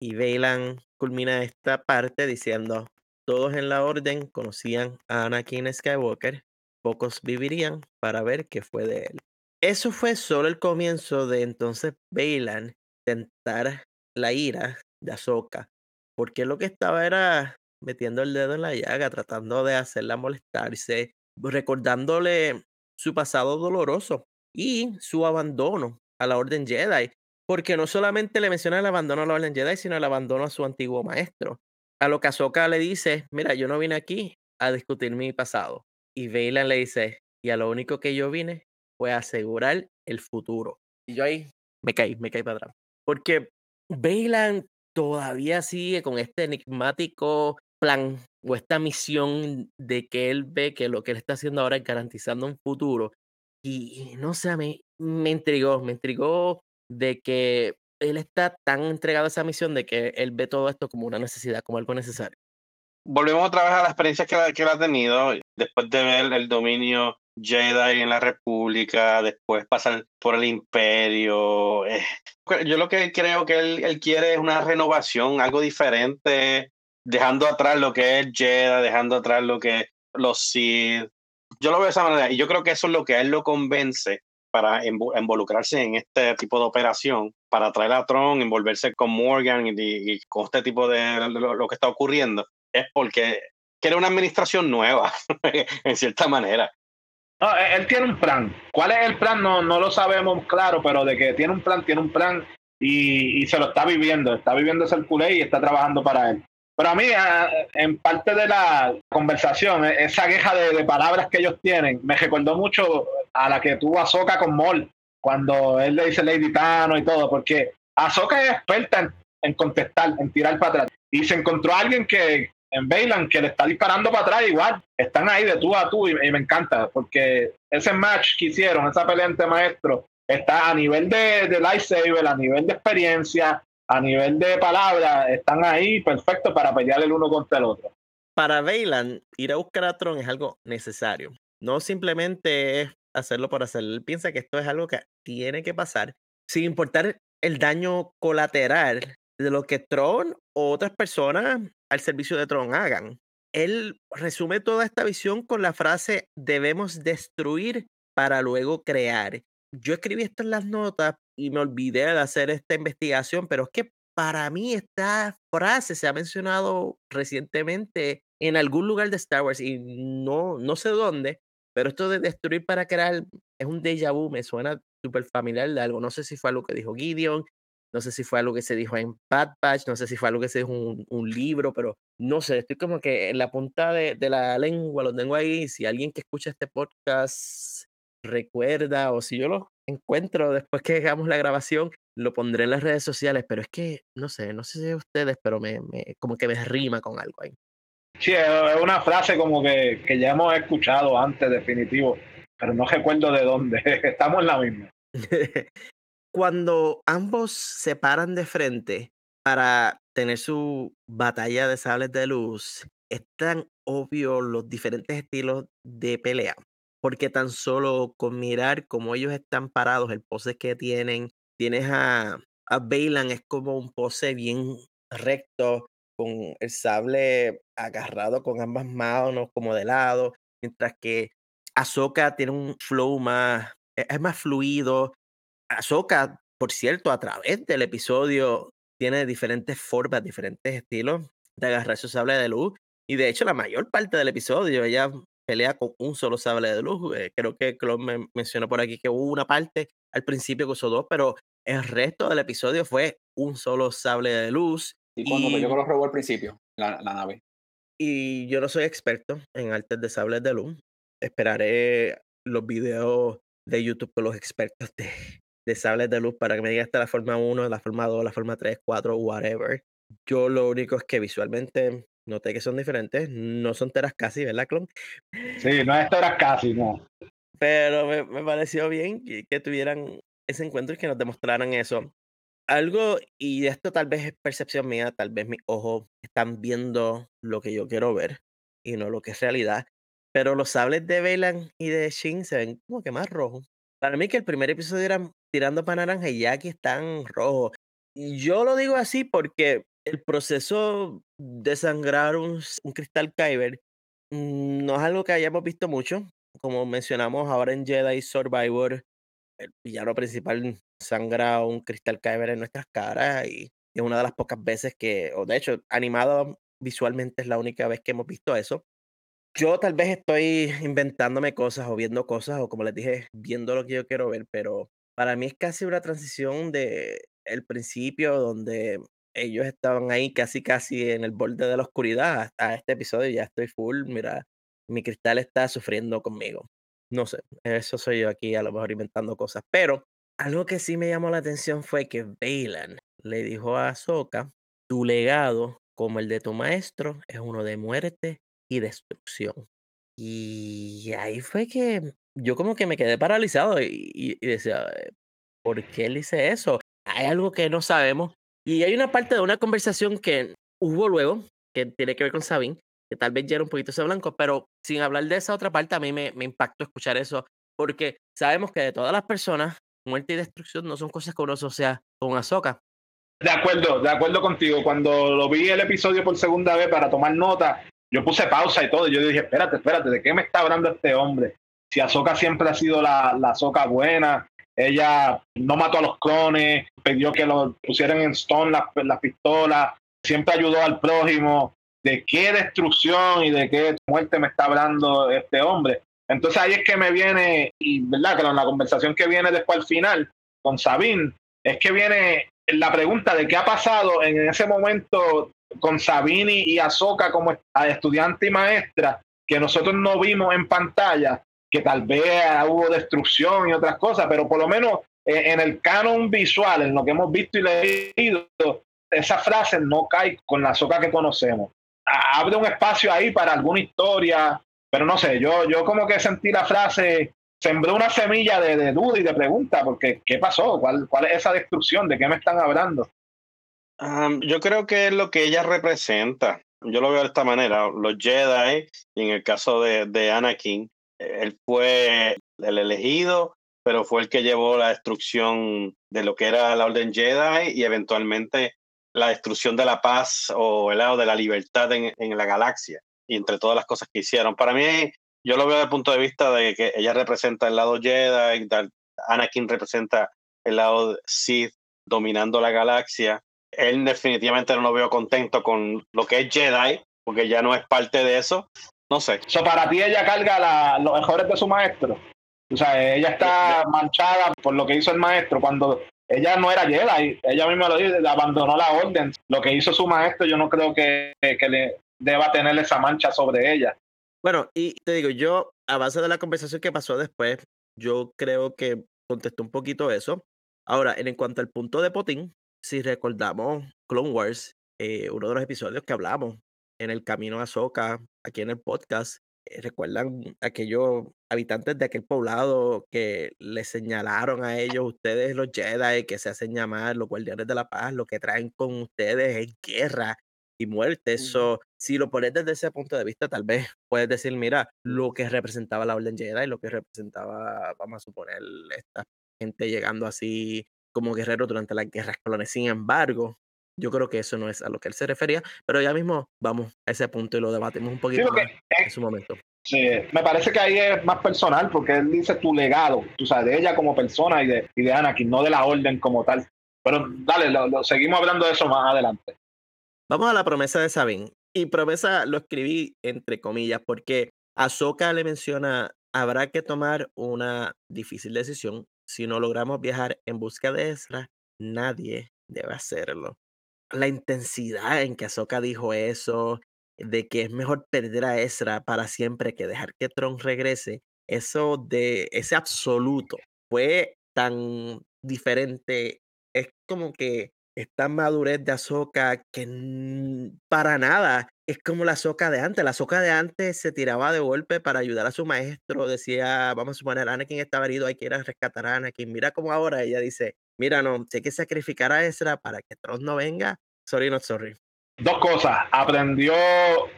[SPEAKER 1] Y Bailan culmina esta parte diciendo, todos en la orden conocían a Anakin Skywalker, pocos vivirían para ver qué fue de él. Eso fue solo el comienzo de entonces Bailan tentar la ira de Ahsoka, porque lo que estaba era metiendo el dedo en la llaga, tratando de hacerla molestarse, recordándole su pasado doloroso y su abandono a la Orden Jedi, porque no solamente le menciona el abandono a la Orden Jedi, sino el abandono a su antiguo maestro. A lo que Ahsoka le dice, mira, yo no vine aquí a discutir mi pasado. Y Bailan le dice, y a lo único que yo vine fue asegurar el futuro. Y yo ahí me caí, me caí para atrás. Porque Bailan todavía sigue con este enigmático plan o esta misión de que él ve que lo que él está haciendo ahora es garantizando un futuro. Y no sé, me, me intrigó, me intrigó de que él está tan entregado a esa misión de que él ve todo esto como una necesidad, como algo necesario.
[SPEAKER 2] Volvemos otra vez a la experiencia que, que él ha tenido después de ver el dominio Jedi en la República, después pasar por el Imperio. Eh, yo lo que creo que él, él, quiere es una renovación, algo diferente, dejando atrás lo que es Jedi, dejando atrás lo que los Sith. Yo lo veo de esa manera y yo creo que eso es lo que a él lo convence para involucrarse en este tipo de operación, para traer a Tron, envolverse con Morgan y, y con este tipo de lo, lo, que está ocurriendo, es porque quiere una administración nueva, en cierta manera.
[SPEAKER 3] No, él tiene un plan. ¿Cuál es el plan? No, no lo sabemos claro, pero de que tiene un plan, tiene un plan y, y se lo está viviendo. Está viviendo ese culé y está trabajando para él. Pero a mí, en parte de la conversación, e, esa queja de, de, palabras que ellos tienen, me recordó mucho a la que tuvo Azoka con Mol, cuando él le dice Lady Tano y todo, porque Azoka es experta en, en, contestar, en tirar para atrás. Y se encontró a alguien que, en Bailan que le está disparando para atrás igual. Están ahí de tú a tú y, y, me encanta porque ese match que hicieron, esa pelea entre maestros, está a nivel de, de lightsaber, a nivel de experiencia, a nivel de palabras, están ahí perfectos para pelear el uno contra el otro.
[SPEAKER 1] Para Bailan, ir a buscar a Tron es algo necesario. No simplemente es hacerlo por hacerlo. Él piensa que esto es algo que tiene que pasar, sin importar el daño colateral de lo que Tron o otras personas al servicio de Tron hagan. Él resume toda esta visión con la frase debemos destruir para luego crear. Yo escribí esto en las notas y me olvidé de hacer esta investigación, pero es que para mí esta frase se ha mencionado recientemente en algún lugar de Star Wars y no, no sé dónde, pero esto de destruir para crear es un déjà vu, me suena súper familiar de algo. No sé si fue algo que dijo Gideon, no sé si fue algo que se dijo en Bad Patch, no sé si fue algo que se dijo en un, libro, pero no sé, estoy como que en la punta de, de, la lengua lo tengo ahí. Si alguien que escucha este podcast recuerda o si yo lo encuentro después que hagamos la grabación, lo pondré en las redes sociales, pero es que, no sé, no sé si ustedes, pero me, me como que me rima con algo ahí.
[SPEAKER 3] Sí, es una frase como que, que ya hemos escuchado antes, definitivo, pero no recuerdo de dónde. Estamos en la misma.
[SPEAKER 1] Cuando ambos se paran de frente para tener su batalla de sables de luz, es tan obvio los diferentes estilos de pelea, porque tan solo con mirar cómo ellos están parados, el pose que tienen, tienes a, a Bailan, es como un pose bien recto, con el sable agarrado con ambas manos como de lado, mientras que Ahsoka tiene un flow más, e, es más fluido, Ahsoka, por cierto, a través del episodio tiene diferentes formas, diferentes estilos de agarrar su sable de luz. Y de hecho, la mayor parte del episodio ella pelea con un solo sable de luz. Eh, creo que Claude me mencionó por aquí que hubo una parte al principio que usó dos, pero el resto del episodio fue un solo sable de luz.
[SPEAKER 4] Y cuando peleó con los robots al principio, la, la, nave.
[SPEAKER 1] Y yo no soy experto en artes de sables de luz. Esperaré los videos de YouTube con los expertos de, de sables de luz para que me diga hasta la forma 1, la forma 2, la forma 3, 4, whatever. Yo lo único es que visualmente noté que son diferentes. No son teras casi, ¿verdad, Clon?
[SPEAKER 3] Sí, no es teras casi, no.
[SPEAKER 1] Pero me, me pareció bien que, que, tuvieran ese encuentro y que nos demostraran eso. Algo, y esto tal vez es percepción mía, tal vez mis ojos están viendo lo que yo quiero ver y no lo que es realidad. Pero los sables de Velan y de Shin se ven como que más rojos. Para mí que el primer episodio era tirando para naranja y ya aquí están rojos. Yo lo digo así porque el proceso de sangrar un, un cristal Kyber mm, no es algo que hayamos visto mucho. Como mencionamos ahora en Jedi Survivor, el villano principal sangra un cristal Kyber en nuestras caras y es una de las pocas veces que, o de hecho, animado visualmente es la única vez que hemos visto eso. Yo tal vez estoy inventándome cosas o viendo cosas o como les dije, viendo lo que yo quiero ver, pero para mí es casi una transición de el principio donde ellos estaban ahí casi casi en el borde de la oscuridad hasta este episodio ya estoy full, mira, mi cristal está sufriendo conmigo. No sé, eso soy yo aquí a lo mejor inventando cosas, pero algo que sí me llamó la atención fue que Bailan le dijo a Ahsoka, tu legado como el de tu maestro es uno de muerte y destrucción. Y ahí fue que yo como que me quedé paralizado y, y, decía, ¿por qué él dice eso? Hay algo que no sabemos. Y hay una parte de una conversación que hubo luego, que tiene que ver con Sabine, que tal vez ya era un poquito ese blanco, pero sin hablar de esa otra parte, a mí me, me impactó escuchar eso, porque sabemos que de todas las personas, muerte y destrucción no son cosas que uno asocia con Ahsoka.
[SPEAKER 3] De acuerdo, de acuerdo contigo. Cuando lo vi el episodio por segunda vez para tomar nota, yo puse pausa y todo. Yo dije, espérate, espérate, ¿de qué me está hablando este hombre? Si Ahsoka siempre ha sido la, la Ahsoka buena, ella no mató a los clones, pidió que lo pusieran en Stone las la pistolas, siempre ayudó al prójimo. ¿De qué destrucción y de qué muerte me está hablando este hombre? Entonces ahí es que me viene, y verdad que en la conversación que viene después al final con Sabine, es que viene la pregunta de qué ha pasado en ese momento con Sabini y Azoka como estudiante y maestra, que nosotros no vimos en pantalla, que tal vez hubo destrucción y otras cosas, pero por lo menos eh, en el canon visual, en lo que hemos visto y leído, esa frase no cae con la Azoka que conocemos. Abre un espacio ahí para alguna historia, pero no sé, yo, yo como que sentí la frase, sembró una semilla de, de duda y de pregunta, porque ¿qué pasó? ¿Cuál, ¿Cuál es esa destrucción? ¿De qué me están hablando?
[SPEAKER 2] yo creo que es lo que ella representa. Yo lo veo de esta manera. Los Jedi, y en el caso de, de Anakin, él fue el elegido, pero fue el que llevó la destrucción de lo que era la Orden Jedi y eventualmente la destrucción de la paz o el lado de la libertad en, en, la galaxia y entre todas las cosas que hicieron. Para mí, yo lo veo desde el punto de vista de que ella representa el lado Jedi, Anakin representa el lado Sith dominando la galaxia él definitivamente no lo veo contento con lo que es Jedi, porque ya no es parte de eso. No sé.
[SPEAKER 3] So, para ti ella carga la, los mejores de su maestro. O sea, ella está manchada por lo que hizo el maestro cuando ella no era Jedi, ella misma lo dice, abandonó la orden. Lo que hizo su maestro, yo no creo que, que le deba tener esa mancha sobre ella.
[SPEAKER 1] Bueno, y te digo, yo, a base de la conversación que pasó después, yo creo que contestó un poquito eso. Ahora, en cuanto al punto de Potín, si recordamos Clone Wars, eh, uno de los episodios que hablamos en el camino a Soca, aquí en el podcast, eh, recuerdan aquellos habitantes de aquel poblado que le señalaron a ellos, ustedes los Jedi, que se hacen llamar los guardianes de la paz, lo que traen con ustedes es guerra y muerte. Eso, si lo pones desde ese punto de vista, tal vez puedes decir, mira, lo que representaba la Orden Jedi, lo que representaba, vamos a suponer, esta gente llegando así como guerrero durante las guerras clones. Sin embargo, yo creo que eso no es a lo que él se refería, pero ya mismo vamos a ese punto y lo debatimos un poquito más en su momento.
[SPEAKER 3] Sí, me parece que ahí es más personal porque él dice tu legado, tú sabes, de ella como persona y de, y de Anakin, no de la orden como tal. Pero dale, lo, seguimos hablando de eso más adelante.
[SPEAKER 1] Vamos a la promesa de Sabine. Y promesa lo escribí entre comillas porque Ahsoka le menciona, habrá que tomar una difícil decisión. Si no logramos viajar en busca de Ezra, nadie debe hacerlo la intensidad en que Ahsoka dijo eso, de que es mejor perder a Ezra para siempre que dejar que Tron regrese, eso de ese absoluto fue tan diferente. Es como que esta madurez de Ahsoka que para nada es como la Ahsoka de antes. La Ahsoka de antes se tiraba de golpe para ayudar a su maestro. Decía, vamos a suponer, Anakin estaba herido, hay que ir a rescatar a Anakin. Mira cómo ahora ella dice, mira, no, si hay que sacrificar a Ezra para que Tron no venga, sorry, not sorry.
[SPEAKER 3] Dos cosas, aprendió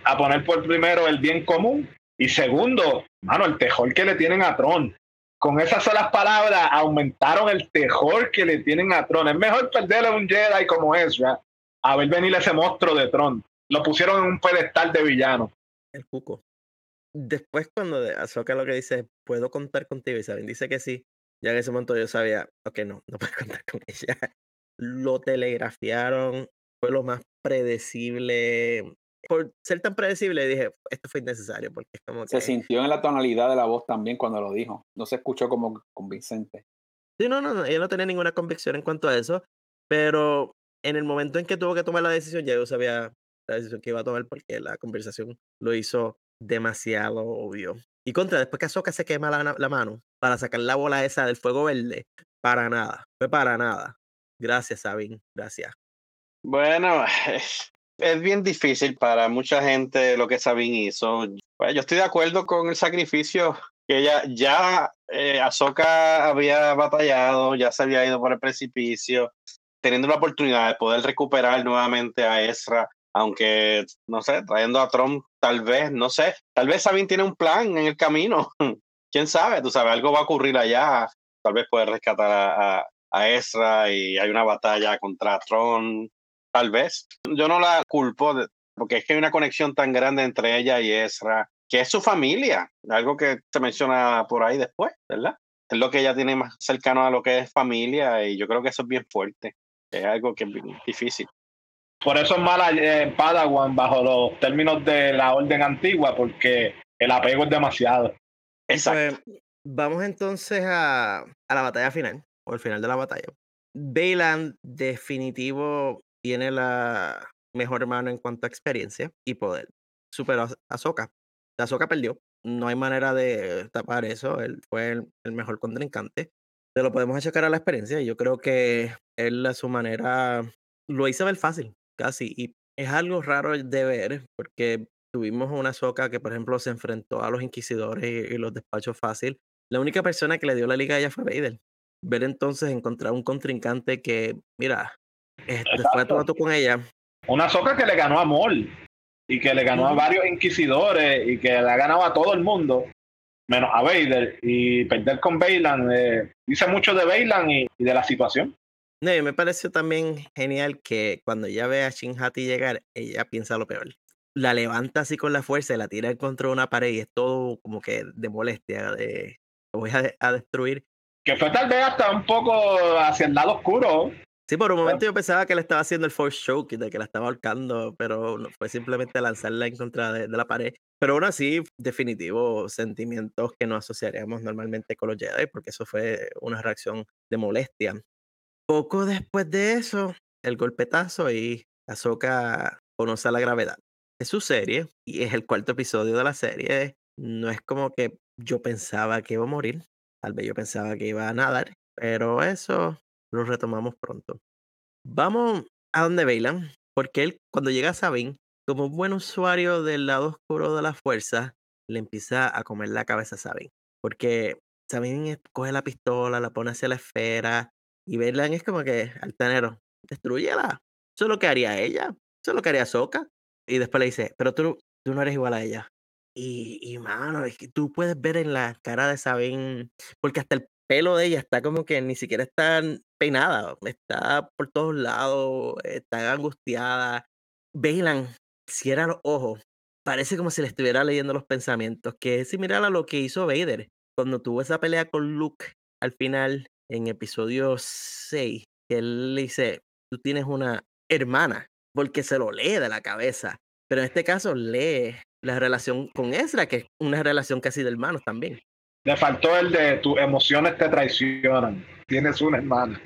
[SPEAKER 3] a poner por primero el bien común y segundo, mano, el tejor que le tienen a Tron. Con esas solas palabras aumentaron el tejor que le tienen a Tron. Es mejor perderle a un Jedi como Ezra a ver venir ese monstruo de Tron. Lo pusieron en un pedestal de villano.
[SPEAKER 1] El cuco. Después cuando Azoka lo que dice, puedo contar contigo, y saben, dice que sí, ya en ese momento yo sabía, ok, no, no puedo contar con ella. Lo telegrafiaron, fue lo más predecible. Por ser tan predecible, dije, esto fue innecesario, porque es como
[SPEAKER 4] Se sintió en la tonalidad de la voz también cuando lo dijo. No se escuchó como convincente.
[SPEAKER 1] Sí, no, no, no, ella no tenía ninguna convicción en cuanto a eso, pero en el momento en que tuvo que tomar la decisión, ya yo sabía la decisión que iba a tomar porque la conversación lo hizo demasiado obvio. Y contra, después que Azoka se quema la, mano para sacar la bola esa del fuego verde, para nada, fue para nada. Gracias, Sabine, gracias.
[SPEAKER 2] Bueno, es, bien difícil para mucha gente lo que Sabine hizo. yo estoy de acuerdo con el sacrificio que ella ya eh, Ahsoka había batallado, ya se había ido por el precipicio, teniendo la oportunidad de poder recuperar nuevamente a Ezra, aunque, no sé, trayendo a Trump, tal vez, no sé, tal vez Sabine tiene un plan en el camino, quién sabe, tú sabes, algo va a ocurrir allá, tal vez puede rescatar a, a, a Ezra y hay una batalla contra Tron, tal vez. Yo no la culpo porque es que hay una conexión tan grande entre ella y Ezra, que es su familia, algo que se menciona por ahí después, ¿verdad? Es lo que ella tiene más cercano a lo que es familia y yo creo que eso es bien fuerte, es algo que es difícil.
[SPEAKER 3] Por eso es mala eh, Padawan bajo los términos de la orden antigua, porque el apego es demasiado.
[SPEAKER 1] Exacto. Pues, vamos entonces a, a la batalla final, o el final de la batalla. Bayland definitivo tiene la mejor mano en cuanto a experiencia y poder. Superó a Ahsoka. Ahsoka perdió. No hay manera de tapar eso. Él fue el, mejor contrincante. Se lo podemos achacar a la experiencia. Y yo creo que él a su manera lo hizo ver fácil, casi. Y es algo raro de ver, porque tuvimos una Ahsoka que, por ejemplo, se enfrentó a los inquisidores y, los despachos fácil. La única persona que le dio la liga a ella fue Vader. Ver entonces encontrar un contrincante que, mira, este, fue todo con ella.
[SPEAKER 3] Una soca que le ganó a Mol y que le ganó a varios inquisidores y que le ha ganado a todo el mundo, menos a Vader. Y perder con Baylan eh, dice mucho de Baylan y, de la situación.
[SPEAKER 1] No, me pareció también genial que cuando ella ve a Shin Hati llegar, ella piensa lo peor. La levanta así con la fuerza y la tira contra una pared y es todo como que de molestia, de lo voy a, a destruir.
[SPEAKER 3] Que fue tal vez hasta un poco hacia el lado oscuro.
[SPEAKER 1] Sí, Sí, por un momento yo pensaba que le estaba haciendo el force choke, de que la estaba ahorcando, pero no, fue simplemente lanzarla en contra de, de la pared. Pero aún así, definitivo, sentimientos que no asociaríamos normalmente con los Jedi, porque eso fue una reacción de molestia. Poco después de eso, el golpetazo y Ahsoka conoce la gravedad. Es su serie y es el cuarto episodio de la serie. No es como que yo pensaba que iba a morir, tal vez yo pensaba que iba a nadar, pero eso lo retomamos pronto. Vamos a donde Bailan, porque él cuando llega a Sabine, como buen usuario del lado oscuro de la fuerza, le empieza a comer la cabeza a Sabine. Porque Sabine coge la pistola, la pone hacia la esfera, y Bailan es como que, altanero, destruyela. Eso es lo que haría ella, eso es lo que haría Soka. Y después le dice, pero tú, tú no eres igual a ella. Y, y mano, es que tú puedes ver en la cara de Sabine, porque hasta el pelo de ella está como que ni siquiera está peinada, está por todos lados, está angustiada. Bailan cierra los ojos, parece como si le estuviera leyendo los pensamientos, que es similar a lo que hizo Vader cuando tuvo esa pelea con Luke al final en episodio 6, que él le dice, tú tienes una hermana, porque se lo lee de la cabeza, pero en este caso lee la relación con Ezra, que es una relación casi de hermanos también.
[SPEAKER 3] Le faltó el de tus emociones te traicionan. Tienes una hermana.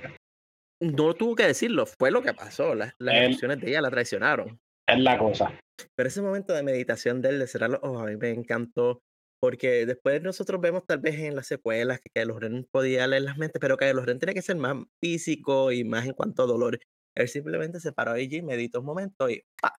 [SPEAKER 1] No tuvo que decirlo, fue lo que pasó. Las, las emociones de ella la traicionaron.
[SPEAKER 3] Es la cosa.
[SPEAKER 1] Pero ese momento de meditación de él, de cerrar los ojos, a mí me encantó. Porque después nosotros vemos tal vez en las secuelas que los Ren podía leer las mentes, pero los Ren tiene que ser más físico y más en cuanto a dolor. Él simplemente se paró allí, meditó un momento y ¡pa!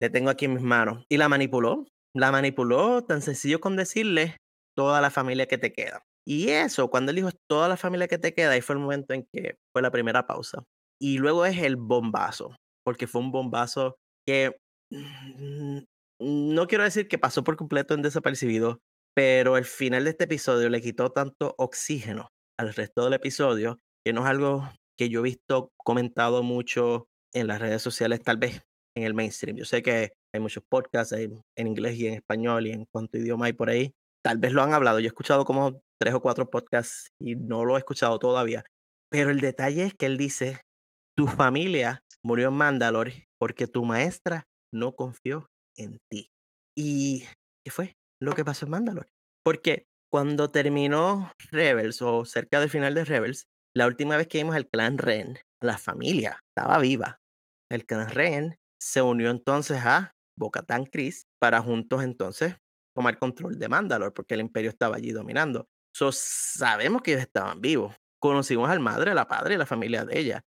[SPEAKER 1] le tengo aquí en mis manos. Y la manipuló. La manipuló tan sencillo con decirle, toda la familia que te queda. Y eso, cuando él dijo toda la familia que te queda, ahí fue el momento en que fue la primera pausa. Y luego es el bombazo, porque fue un bombazo que mm, no quiero decir que pasó por completo en desapercibido, pero el final de este episodio le quitó tanto oxígeno al resto del episodio, que no es algo que yo he visto comentado mucho en las redes sociales, tal vez en el mainstream. Yo sé que hay muchos podcasts en inglés y en español y en cuanto idioma hay por ahí, tal vez lo han hablado. Yo he escuchado como tres o cuatro podcasts y no lo he escuchado todavía. Pero el detalle es que él dice, tu familia murió en Mandalore porque tu maestra no confió en ti. ¿Y qué fue lo que pasó en Mandalore? Porque cuando terminó Rebels o cerca del final de Rebels, la última vez que vimos al clan Ren, la familia estaba viva. El clan Ren se unió entonces a Bocatán Chris para juntos entonces tomar control de Mandalore porque el imperio estaba allí dominando. So, sabemos que ellos estaban vivos. Conocimos al madre, la padre y la familia de ella.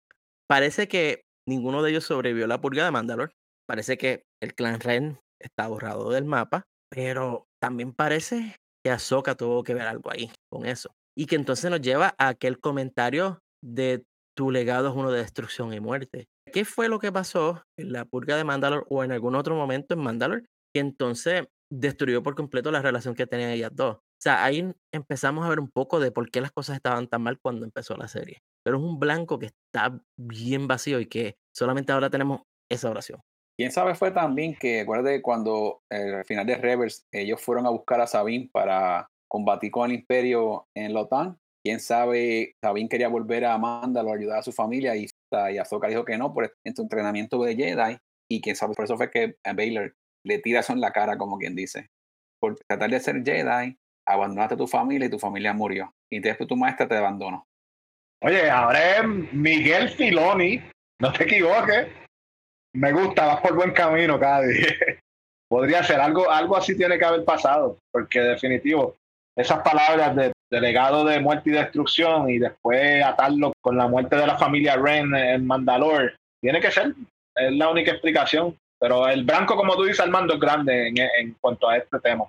[SPEAKER 1] Parece que ninguno de ellos sobrevivió a la purga de Mandalore. Parece que el clan Ren está borrado del mapa, pero también parece que Ahsoka tuvo que ver algo ahí con eso. Y que entonces nos lleva a aquel comentario de tu legado es uno de destrucción y muerte. ¿Qué fue lo que pasó en la purga de Mandalore o en algún otro momento en Mandalore? Que entonces destruyó por completo la relación que tenían ellas dos. O sea, ahí empezamos a ver un poco de por qué las cosas estaban tan mal cuando empezó la serie. Pero es un blanco que está bien vacío y que solamente ahora tenemos esa oración.
[SPEAKER 4] Quién sabe fue también que, acuérdate, cuando eh, al final de Rebels ellos fueron a buscar a Sabine para combatir con el Imperio en la OTAN. Quién sabe, Sabine quería volver a Mandalore, ayudar a su familia y, y Ahsoka dijo que no por su entrenamiento de Jedi. Y quién sabe, por eso fue que a Baylor le tira eso en la cara, como quien dice. Por tratar de ser Jedi, abandonaste a tu familia y tu familia murió. Y después tu maestra te abandonó.
[SPEAKER 3] Oye, ahora es Miguel Filoni, no te equivoques. Me gusta, vas por buen camino día. Podría ser algo, algo así tiene que haber pasado, porque definitivo, esas palabras de, de legado de muerte y destrucción y después atarlo con la muerte de la familia Ren en Mandalore, tiene que ser, es la única explicación. Pero el blanco, como tú dices, Armando, es grande en, en cuanto a este tema.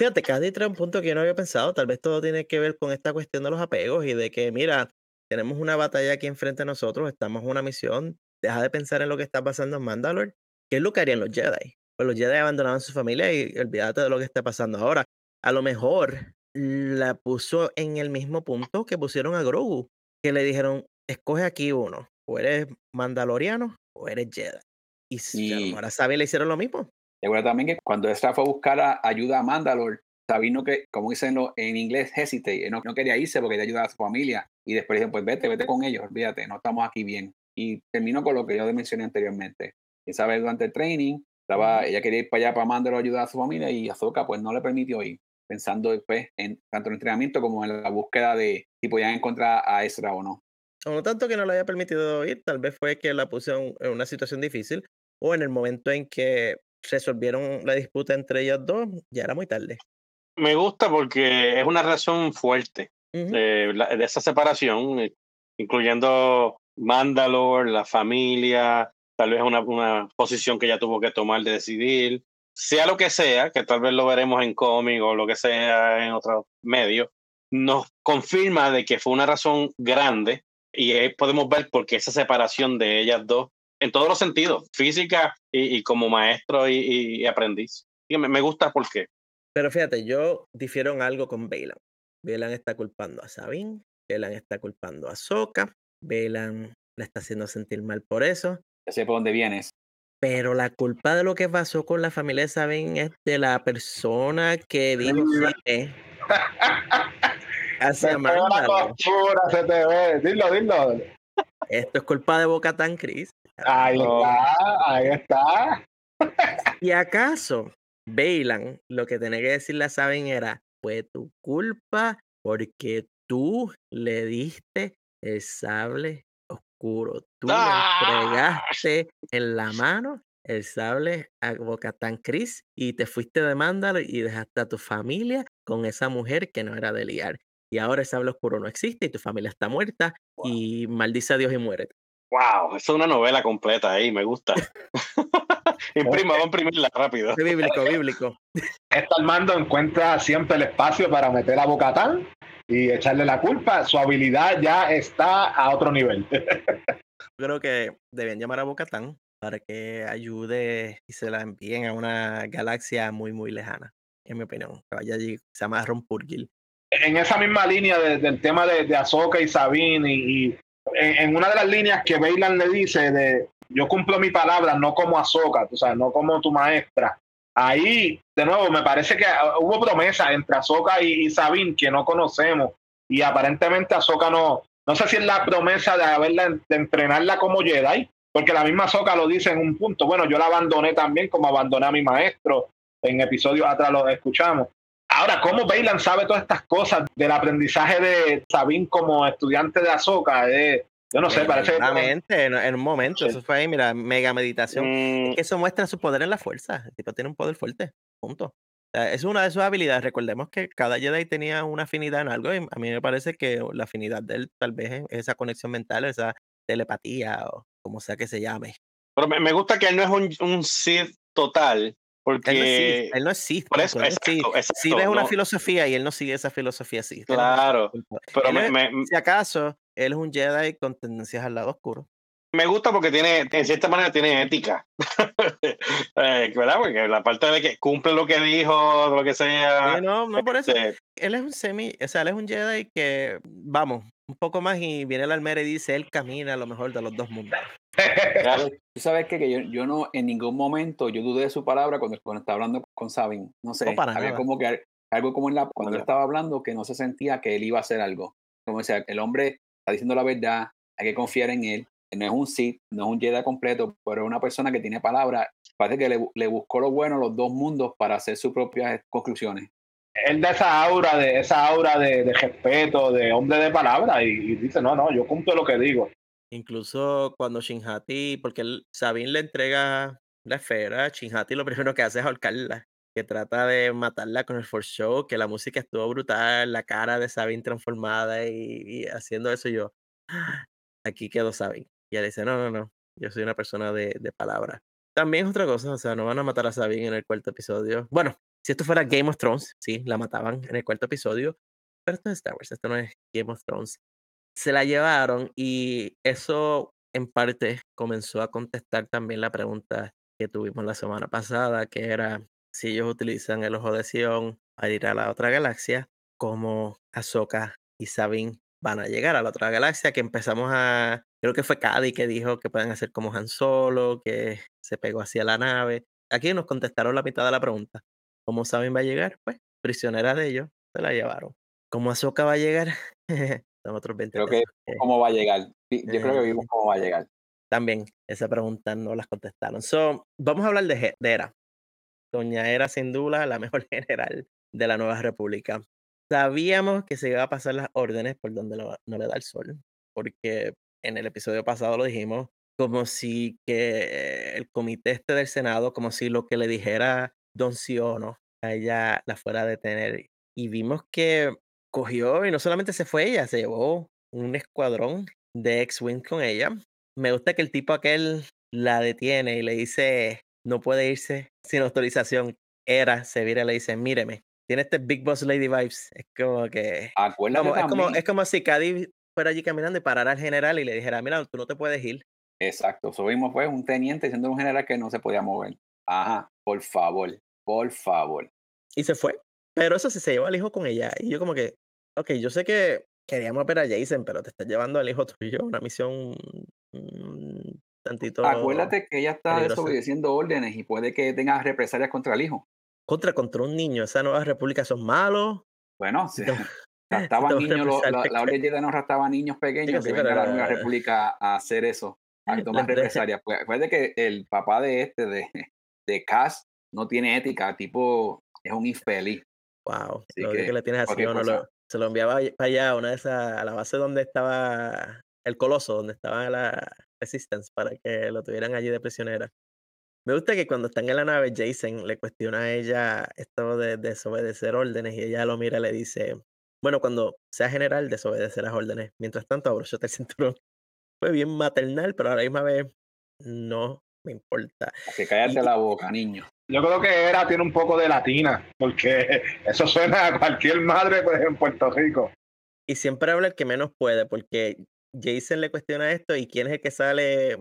[SPEAKER 1] Fíjate, Cady trae un punto que yo no había pensado. Tal vez todo tiene que ver con esta cuestión de los apegos y de que, mira, tenemos una batalla aquí enfrente de nosotros, estamos en una misión, deja de pensar en lo que está pasando en Mandalore. ¿Qué es lo que harían los Jedi? Pues los Jedi abandonaban su familia y olvídate de lo que está pasando ahora. A lo mejor la puso en el mismo punto que pusieron a Grogu, que le dijeron, escoge aquí uno, o eres mandaloriano o eres Jedi. Y si ahora Sabine le hicieron lo mismo.
[SPEAKER 4] Recuerda también que cuando Ezra fue a buscar ayuda a Mandalore, Sabino que, como dicen en inglés, hesitate, no, no, quería irse porque quería ayudar a su familia. Y después dijo, pues vete, vete con ellos, olvídate, no estamos aquí bien. Y terminó con lo que yo mencioné anteriormente. Esa vez durante el training, estaba, ella quería ir para allá para Mandalore a ayudar a su familia y Ahsoka pues no le permitió ir, pensando después en tanto en el entrenamiento como en la búsqueda de si podían encontrar a Ezra o no.
[SPEAKER 1] O no tanto que no le haya permitido ir, tal vez fue que la puso en una situación difícil o en el momento en que resolvieron la disputa entre ellos dos, ya era muy tarde.
[SPEAKER 2] Me gusta porque es una relación fuerte de, esa separación, eh, incluyendo Mandalore, la familia, tal vez una, una posición que ella tuvo que tomar de decidir, sea lo que sea, que tal vez lo veremos en cómic o lo que sea en otro medio, nos confirma de que fue una razón grande y podemos ver por qué esa separación de ellas dos en todos los sentidos, física y, como maestro y, aprendiz. Me, gusta por qué.
[SPEAKER 1] Pero fíjate, yo difiero algo con Bailan. Bailan está culpando a Sabine, Bailan está culpando a Soka, Bailan la está haciendo sentir mal por eso.
[SPEAKER 4] Ya sé por dónde vienes.
[SPEAKER 1] Pero la culpa de lo que pasó con la familia de Sabine es de la persona que dijo sí,
[SPEAKER 3] hacia se te ve. Dilo, dilo.
[SPEAKER 1] Esto es culpa de Boca Tan Cris.
[SPEAKER 3] Ahí está, ahí está.
[SPEAKER 1] ¿Y acaso Bailan lo que tenía que decirle a Saben era, fue tu culpa porque tú le diste el sable oscuro. Tú le ¡Ah! entregaste en la mano el sable a Bocatán Cris y te fuiste de Mándalo y dejaste a tu familia con esa mujer que no era de liar. Y ahora el sable oscuro no existe y tu familia está muerta y maldice a Dios y muérete.
[SPEAKER 2] Wow, eso es una novela completa ahí, me gusta. Imprima, vamos a imprimirla rápido.
[SPEAKER 1] bíblico, bíblico.
[SPEAKER 3] Esta Armando encuentra siempre el espacio para meter a Bocatán y echarle la culpa. Su habilidad ya está a otro nivel.
[SPEAKER 1] Creo que deben llamar a Bocatán para que ayude y se la envíen a una galaxia muy, muy lejana, en mi opinión. Que vaya allí, se llama Rompurgil.
[SPEAKER 3] En esa misma línea del tema de, de Ahsoka y Sabine y en, una de las líneas que Bailan le dice de yo cumplo mi palabra, no como Azoka, sea, no como tu maestra. Ahí, de nuevo, me parece que ah, hubo promesa entre Azoka y, Sabine que no conocemos. Y aparentemente Azoka no, no sé si es la promesa de haberla, de entrenarla como Jedi, porque la misma Azoka lo dice en un punto. Bueno, yo la abandoné también como abandoné a mi maestro. En episodios atrás lo escuchamos. Ahora, ¿cómo Bailan sabe todas estas cosas del aprendizaje de Sabine como estudiante de Azoka? Eh, yo no sé, parece
[SPEAKER 1] que. En, un momento, eso fue ahí, mira, mega meditación. Mm. eso muestra su poder en la fuerza. El tipo tiene un poder fuerte. Punto. es una de sus habilidades. Recordemos que cada Jedi tenía una afinidad en algo. Y a mí me parece que la afinidad de él, tal vez, es esa conexión mental, esa telepatía o como sea que se llame.
[SPEAKER 2] Pero me, gusta que él no es un, un Sith total, porque
[SPEAKER 1] él no es Sith.
[SPEAKER 2] Por eso, exacto,
[SPEAKER 1] Si ves una filosofía y él no sigue esa filosofía así.
[SPEAKER 2] Claro. Pero
[SPEAKER 1] si acaso, él es un Jedi con tendencias al lado oscuro.
[SPEAKER 2] Me gusta porque tiene, en cierta manera, tiene ética. Eh, ¿Verdad? Porque la parte de que cumple lo que dijo, lo que sea.
[SPEAKER 1] no, no por eso. Este él es un semi, o sea, él es un Jedi que, vamos, un poco más y viene el almera y dice, él camina a lo mejor de los dos mundos.
[SPEAKER 4] Tú sabes que, yo, yo, no, en ningún momento, yo dudé de su palabra cuando, cuando estaba hablando con Sabin. No sé, había como que algo como en la, cuando él estaba hablando que no se sentía que él iba a hacer algo. Como decía, el hombre está diciendo la verdad, hay que confiar en él. No es un Sith, no es un Jedi completo, pero es una persona que tiene palabra. Parece que le, le buscó lo bueno a los dos mundos para hacer sus propias conclusiones
[SPEAKER 3] él da esa aura de esa aura de, respeto, de hombre de palabra y, dice, no, no, yo cumplo lo que digo.
[SPEAKER 1] Incluso cuando Shinhati, porque él, Sabine le entrega la esfera, Shinhati lo primero que hace es ahorcarla, que trata de matarla con el Force Show, que la música estuvo brutal, la cara de Sabine transformada y, haciendo eso yo, ah, aquí quedó Sabine. Y él dice, no, no, no, yo soy una persona de, de palabra. También es otra cosa, o sea, no van a matar a Sabine en el cuarto episodio. Bueno, si esto fuera Game of Thrones, sí, la mataban en el cuarto episodio, pero esto es Star Wars, esto no es Game of Thrones. Se la llevaron y eso en parte comenzó a contestar también la pregunta que tuvimos la semana pasada, que era si ellos utilizan el ojo de Sion para ir a la otra galaxia, como Ahsoka y Sabine van a llegar a la otra galaxia, que empezamos a, creo que fue Cady que dijo que pueden hacer como Han Solo, que se pegó hacia la nave. Aquí nos contestaron la mitad de la pregunta. ¿Cómo saben va a llegar? Pues prisionera de ellos, se la llevaron. ¿Cómo Azoka va a llegar? Son otros 20
[SPEAKER 4] Creo que cómo va a llegar. yo creo que vimos cómo va a llegar.
[SPEAKER 1] También esa pregunta no las contestaron. So, vamos a hablar de, de Era. Doña Era, sin duda, la mejor general de la Nueva República. Sabíamos que se iba a pasar las órdenes por donde no, le da el sol, porque en el episodio pasado lo dijimos, como si que el comité este del Senado, como si lo que le dijera Don Siono a ella la fuera a detener. Y vimos que cogió y no solamente se fue ella, se llevó un escuadrón de X-Wing con ella. Me gusta que el tipo aquel la detiene y le dice, no puede irse sin autorización. Era, se vira y le dice, míreme, tiene este Big Boss Lady vibes. Es como que.
[SPEAKER 4] Acuérdate
[SPEAKER 1] es, como, es como si Cady fuera allí caminando y parara al general y le dijera: Mira, tú no te puedes ir.
[SPEAKER 4] Exacto. Subimos, fue un teniente siendo un general que no se podía mover. Ajá, por favor, por favor.
[SPEAKER 1] Y se fue. Pero eso sí se llevó al hijo con ella. Y yo, como que, ok, yo sé que queríamos ver a Jason, pero te estás llevando al hijo tuyo una misión tantito.
[SPEAKER 4] Acuérdate que ella está desobedeciendo órdenes y puede que tenga represalias contra el hijo
[SPEAKER 1] contra contra un niño. Esa nueva república son malos.
[SPEAKER 4] Bueno, sí. Niños, la, la orden de no raptaba niños pequeños sí, que la nueva república a hacer eso, a tomar represalias. Pues acuérdate que el papá de este, de, de Cass, no tiene ética, tipo, es un infeliz.
[SPEAKER 1] Wow, lo que, que le tienes así, no lo, se lo enviaba para allá, una de esas, a la base donde estaba el coloso, donde estaba la Resistance, para que lo tuvieran allí de prisionera. Me gusta que cuando están en la nave, Jason le cuestiona a ella esto de desobedecer órdenes y ella lo mira y le dice, bueno, cuando sea general, desobedecer las órdenes. Mientras tanto, abrochate el cinturón. Fue bien maternal, pero a la misma vez no me importa.
[SPEAKER 4] Que cállate la boca, niño.
[SPEAKER 3] Yo creo que era tiene un poco de latina, porque eso suena a cualquier madre pues, en Puerto Rico.
[SPEAKER 1] Y siempre habla el que menos puede, porque Jason le cuestiona esto y quién es el que sale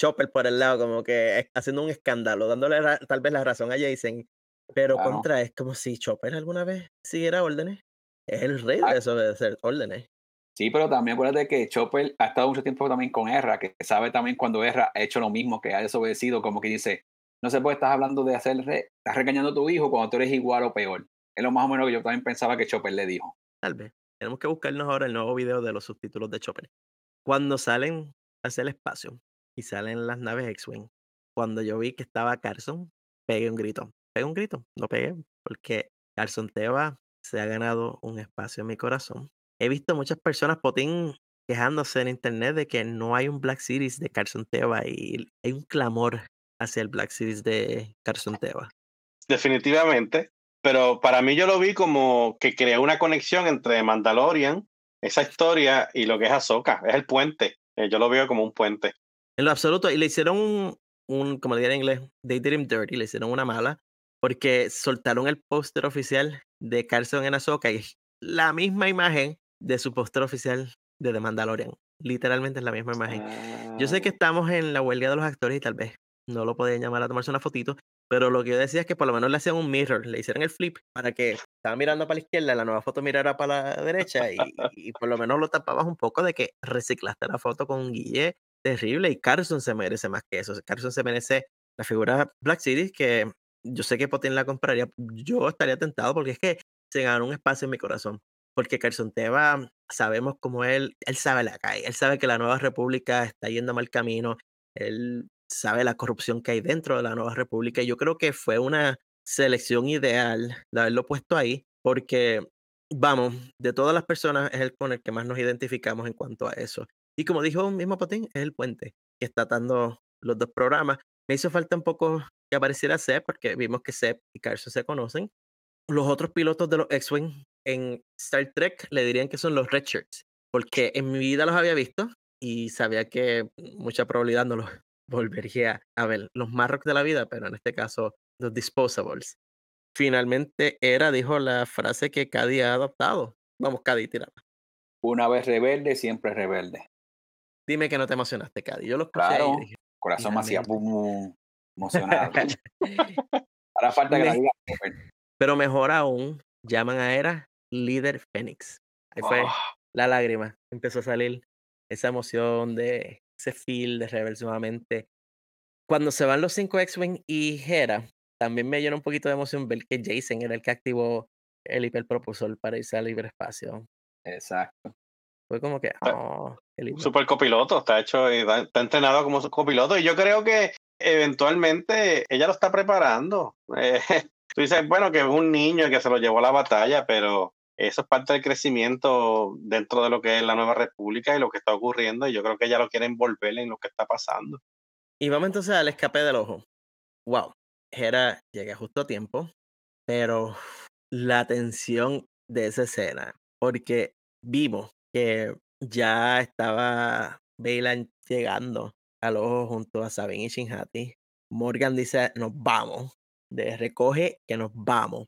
[SPEAKER 1] Chopper por el lado, como que haciendo un escándalo, dándole tal vez la razón a Jason. Pero contra es como si Chopper alguna vez siguiera órdenes. Es el rey de eso de hacer órdenes.
[SPEAKER 4] Sí, pero también acuérdate que Chopper ha estado mucho tiempo también con Erra, que sabe también cuando Erra ha hecho lo mismo, que ha desobedecido, como que dice, no sé, pues estás hablando de hacer, estás regañando a tu hijo cuando tú eres igual o peor. Es lo más o menos que yo también pensaba que Chopper le dijo.
[SPEAKER 1] Tal vez. Tenemos que buscarnos ahora el nuevo video de los subtítulos de Chopper. Cuando salen hacia el espacio, y salen las naves X-Wing. Cuando yo vi que estaba Carson, pegué un grito. Pegué un grito, no pegué, porque Carson Teva se ha ganado un espacio en mi corazón. He visto muchas personas, Potín, quejándose en internet de que no hay un Black Series de Carson Teva y hay un clamor hacia el Black Series de Carson Teva.
[SPEAKER 2] Definitivamente, pero para mí yo lo vi como que creó una conexión entre Mandalorian, esa historia, y lo que es Ahsoka. Es el puente. Eh, yo lo veo como un puente.
[SPEAKER 1] En lo absoluto. Y le hicieron un, como le diría en inglés, they did him dirty, le hicieron una mala, porque soltaron el póster oficial de Carson en Ahsoka y es la misma imagen de su póster oficial de The Mandalorian. Literalmente es la misma imagen. Yo sé que ah. estamos en la huelga de los actores y tal vez no lo podían llamar a tomarse una fotito, pero lo que yo decía es que por lo menos le hacían un mirror, le hicieron el flip para que estaba mirando para la izquierda, la nueva foto mirara para la derecha y, y por lo menos lo tapabas un poco de que reciclaste la foto con Guille terrible y Carson se merece más que eso. Carson se merece la figura Black Series que yo sé que Potin la compraría. Yo estaría tentado porque es que se ganó un espacio en mi corazón. Porque Carson Teva, sabemos como él, él sabe la calle, él sabe que la nueva república está yendo mal camino, él sabe la corrupción que hay dentro de la nueva república. Y yo creo que fue una selección ideal de haberlo puesto ahí, porque, vamos, de todas las personas es el con el que más nos identificamos en cuanto a eso. Y como dijo mismo Potín, es el puente que está atando los dos programas. Me hizo falta un poco que apareciera Seb, porque vimos que Seb y Carson se conocen. Los otros pilotos de los X-Wing en Star Trek le dirían que son los Red Shirts, porque en mi vida los había visto y sabía que mucha probabilidad no los volvería a ver. Los Marrocks de la vida, pero en este caso los Disposables. Finalmente, Era dijo la frase que Cady ha adoptado. Vamos, Cady, tirada.
[SPEAKER 4] Una vez rebelde, siempre rebelde.
[SPEAKER 1] Dime que no te emocionaste, Cady. Yo lo
[SPEAKER 4] escuché claro, corazón me hacía emocionado. Ahora falta que la diga.
[SPEAKER 1] Pero mejor aún, llaman a Era líder Fénix. Ahí fue ah. la lágrima. Empezó a salir esa emoción de ese feel de Rebels nuevamente. Cuando se van los cinco X-Wing y Hera, también me llena un poquito de emoción ver que Jason era el que activó el hiperpropulsor para irse al espacio.
[SPEAKER 4] Exacto.
[SPEAKER 1] Fue como que, oh.
[SPEAKER 2] Super copiloto, está hecho y está entrenado como su copiloto. Y yo creo que eventualmente ella lo está preparando. Eh, tú dices, bueno, que es un niño que se lo llevó a la batalla, pero eso es parte del crecimiento dentro de lo que es la nueva república y lo que está ocurriendo. Y yo creo que ella lo quiere envolver en lo que está pasando.
[SPEAKER 1] Y vamos entonces al escape del ojo. Wow. Hera llega justo a tiempo, pero la tensión de esa escena, porque vimos que ya estaba Bailan llegando al ojo junto a Sabine y Shinhati. Morgan dice, nos vamos. De recoge que nos vamos.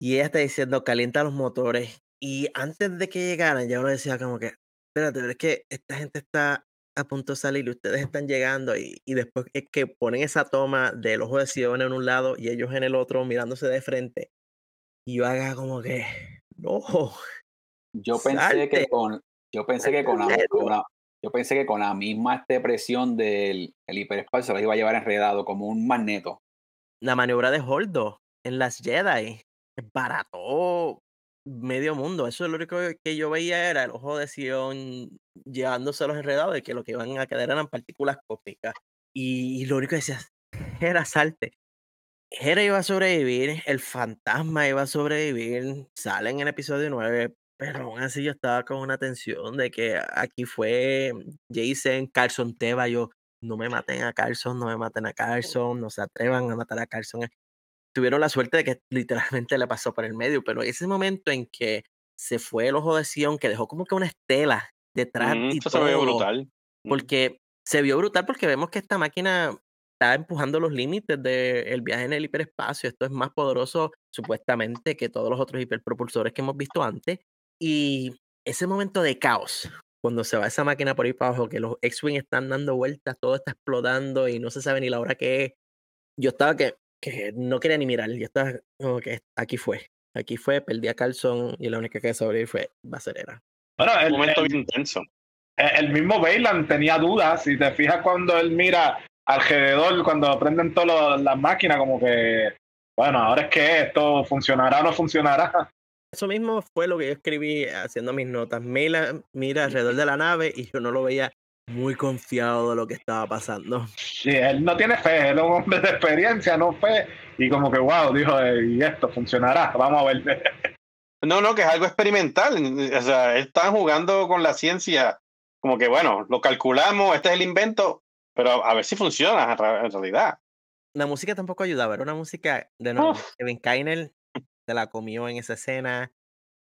[SPEAKER 1] Y ella está diciendo, calienta los motores. Y antes de que llegaran, ya uno decía como que, espérate, pero es que esta gente está a punto de salir y ustedes están llegando. Y, y después es que ponen esa toma del ojo de Sion en un lado y ellos en el otro mirándose de frente. Y yo haga como que, no.
[SPEAKER 4] Yo pensé que con, yo pensé que con la,
[SPEAKER 1] Salte.
[SPEAKER 4] con la- yo pensé que con la misma este, presión del el hiperespacio se los iba a llevar enredado como un magneto.
[SPEAKER 1] La maniobra de Holdo en las Jedi barató medio mundo. Eso es lo único que yo veía era el ojo de Sion llevándose los enredados y que lo que iban a quedar eran partículas cósmicas. Y, lo único que decía era salte. Hera iba a sobrevivir, el fantasma iba a sobrevivir, sale en el episodio 9, pero aún así yo estaba con una tensión de que aquí fue Jason, Carson Teva, yo, no me maten a Carson, no me maten a Carson, no se atrevan a matar a Carson. Tuvieron la suerte de que literalmente le pasó por el medio, pero ese momento en que se fue el ojo de Sion, que dejó como que una estela detrás
[SPEAKER 2] Mm,
[SPEAKER 1] y
[SPEAKER 2] eso se
[SPEAKER 1] todo,
[SPEAKER 2] brutal.
[SPEAKER 1] Porque se vio brutal porque vemos que esta máquina está empujando los límites del viaje en el hiperespacio. Esto es más poderoso supuestamente que todos los otros hiperpropulsores que hemos visto antes. Y ese momento de caos, cuando se va esa máquina por ahí para abajo, que los X-Wing están dando vueltas, todo está explotando y no se sabe ni la hora que es. Yo estaba que, que no quería ni mirar. Yo estaba como que aquí fue. Aquí fue, perdí a Carlson y la única que sobrevivir fue Bacerera.
[SPEAKER 3] Bueno,
[SPEAKER 2] Un
[SPEAKER 3] el,
[SPEAKER 2] momento
[SPEAKER 3] el-
[SPEAKER 2] bien intenso.
[SPEAKER 3] el- el mismo Bailan tenía dudas. Si te fijas cuando él mira alrededor, cuando prenden todas las máquinas, como que, bueno, ahora es que esto funcionará o no funcionará.
[SPEAKER 1] Eso mismo fue lo que yo escribí haciendo mis notas. Mira, mira alrededor de la nave y yo no lo veía muy confiado de lo que estaba pasando.
[SPEAKER 3] Sí, él no tiene fe, él es un hombre de experiencia, no fe. Y como que, wow, dijo, y esto funcionará, vamos a ver.
[SPEAKER 2] No, no, que es algo experimental. O sea, están jugando con la ciencia. Como que, bueno, lo calculamos, este es el invento, pero a ver si funciona en realidad.
[SPEAKER 1] La música tampoco ayudaba, era una música de nuevo.
[SPEAKER 3] Uf.
[SPEAKER 1] Kevin Kainer se la comió en esa escena.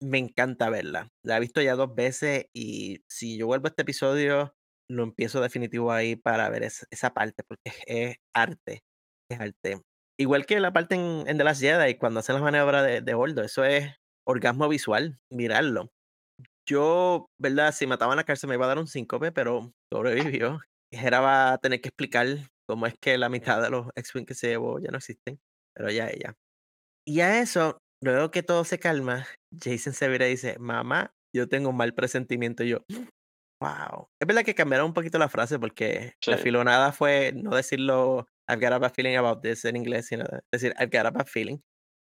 [SPEAKER 1] Me encanta verla. La he visto ya dos veces y si yo vuelvo a este episodio, lo empiezo definitivo ahí para ver esa, parte, porque es, arte. Es arte. Igual que la parte en, en The Last Jedi, cuando hacen las maniobras de, de Holdo, eso es orgasmo visual, mirarlo. Yo, ¿verdad? Si mataban a Carson me iba a dar un síncope, pero sobrevivió. Hera va tener que explicar cómo es que la mitad de los X-Wing que se llevó ya no existen, pero ya ella. Y a eso, luego que todo se calma, Jason se vira y dice, mamá, yo tengo un mal presentimiento. Y yo, wow. Es verdad que cambiaron un poquito la frase porque la
[SPEAKER 2] Sí.
[SPEAKER 1] filonada fue no decirlo I've got a bad feeling about this en inglés, sino decir I've got a bad feeling.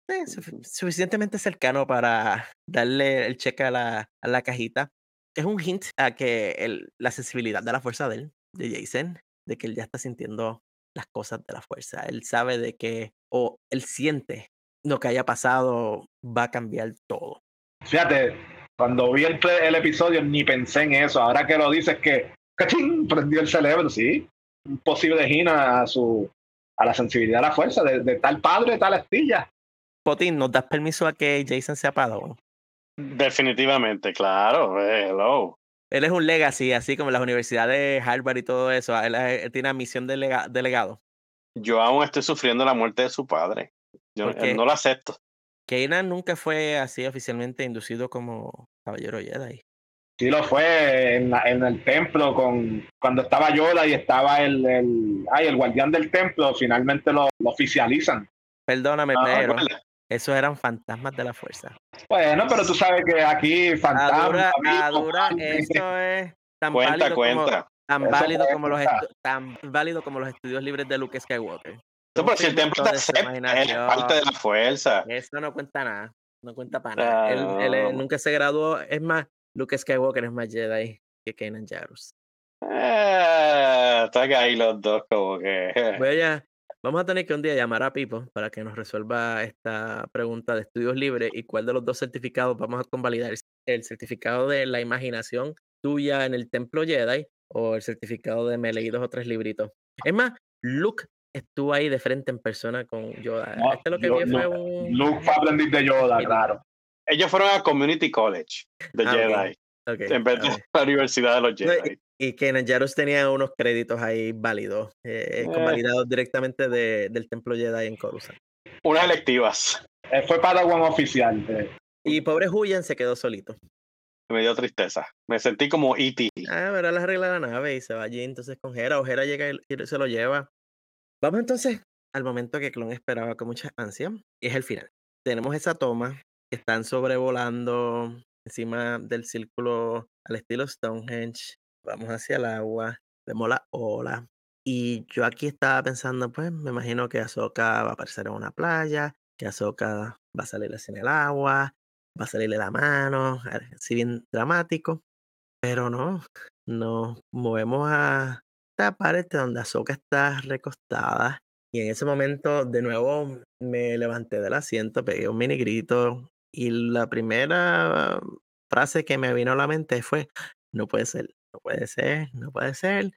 [SPEAKER 1] Eh, sufi- suficientemente cercano para darle el cheque a la, a la cajita. Es un hint a que el- la sensibilidad de la fuerza de él, de Jason, de que él ya está sintiendo las cosas de la fuerza. Él sabe de que, o él siente lo que haya pasado va a cambiar todo.
[SPEAKER 3] Fíjate, cuando vi el, episodio ni pensé en eso. Ahora que lo dices que ¡cachín! prendió el cerebro, sí. Un posible gina a su a la sensibilidad a la fuerza de, de tal padre, tal astilla.
[SPEAKER 1] Potín, ¿nos das permiso a que Jason sea Padawan?
[SPEAKER 2] Definitivamente, claro. eh, hello.
[SPEAKER 1] Él es un legacy, así como las universidades Harvard y todo eso. Él, él tiene misión de, lega- de legado.
[SPEAKER 2] Yo aún estoy sufriendo la muerte de su padre. Yo
[SPEAKER 1] ¿Por qué?
[SPEAKER 2] no lo acepto.
[SPEAKER 1] Kanan nunca fue así oficialmente inducido como caballero Jedi.
[SPEAKER 3] Sí lo fue en, la- en el templo con cuando estaba Yoda y estaba el, el, ay, el guardián del templo, finalmente lo, lo oficializan.
[SPEAKER 1] Perdóname,
[SPEAKER 3] Ah,
[SPEAKER 1] pero esos eran fantasmas de la fuerza.
[SPEAKER 3] Bueno, pero tú sabes que aquí fantasma,
[SPEAKER 1] Adura, eso es tan
[SPEAKER 2] Cuenta,
[SPEAKER 1] válido como tan
[SPEAKER 3] Eso
[SPEAKER 1] válido
[SPEAKER 3] puede
[SPEAKER 1] como los tan válido como los estudios libres de Luke Skywalker.
[SPEAKER 2] No, pero si el templo acepta, es parte de la fuerza.
[SPEAKER 1] Eso no cuenta nada. No cuenta para nada. Él,
[SPEAKER 2] Ah,
[SPEAKER 1] nunca se graduó. Es más, Luke Skywalker es más Jedi que Kanan Jarrus.
[SPEAKER 2] Eh, están ahí los dos como que...
[SPEAKER 1] Voy a, vamos a tener que un día llamar a Pipo para que nos resuelva esta pregunta de estudios libres y cuál de los dos certificados vamos a convalidar. El certificado de la imaginación tuya en el templo Jedi o el certificado de me leí dos o tres libritos. Es más, Luke estuvo ahí de frente en persona con Yoda.
[SPEAKER 3] No,
[SPEAKER 1] este lo que
[SPEAKER 3] yo-
[SPEAKER 1] vi fue
[SPEAKER 3] no,
[SPEAKER 1] un...
[SPEAKER 3] Luke fue aprendiz de Yoda, claro.
[SPEAKER 2] Ellos fueron a Community College de
[SPEAKER 1] Ah.
[SPEAKER 2] Jedi,
[SPEAKER 1] Ok,
[SPEAKER 2] en vez de la Universidad de los
[SPEAKER 1] No,
[SPEAKER 2] Jedi.
[SPEAKER 1] Y que Jarus tenía unos créditos ahí válidos, eh,
[SPEAKER 2] Eh.
[SPEAKER 1] convalidados directamente de- del templo Jedi en Coruscant.
[SPEAKER 2] Unas electivas.
[SPEAKER 3] Él fue Padawan oficial. de-
[SPEAKER 1] Y pobre Huyan se quedó solito.
[SPEAKER 2] Me dio tristeza. Me sentí como E.T.
[SPEAKER 1] Ah, verá las reglas de la nave y se va allí entonces con Hera. O Hera llega y y se lo lleva. Vamos entonces al momento que Clon esperaba con mucha ansia. Y es el final. Tenemos esa toma que están sobrevolando encima del círculo al estilo Stonehenge. Vamos hacia el agua. Vemos la ola. Y yo aquí estaba pensando, pues me imagino que Ahsoka va a aparecer en una playa. Que Ahsoka va a salir en el agua. Va a salirle la mano. Así bien dramático. Pero no, nos movemos a esta parte donde Ahsoka está recostada. Y en ese momento, de nuevo, me levanté del asiento, pegué un mini grito. Y la primera frase que me vino a la mente fue: No puede ser, no puede ser, no puede ser.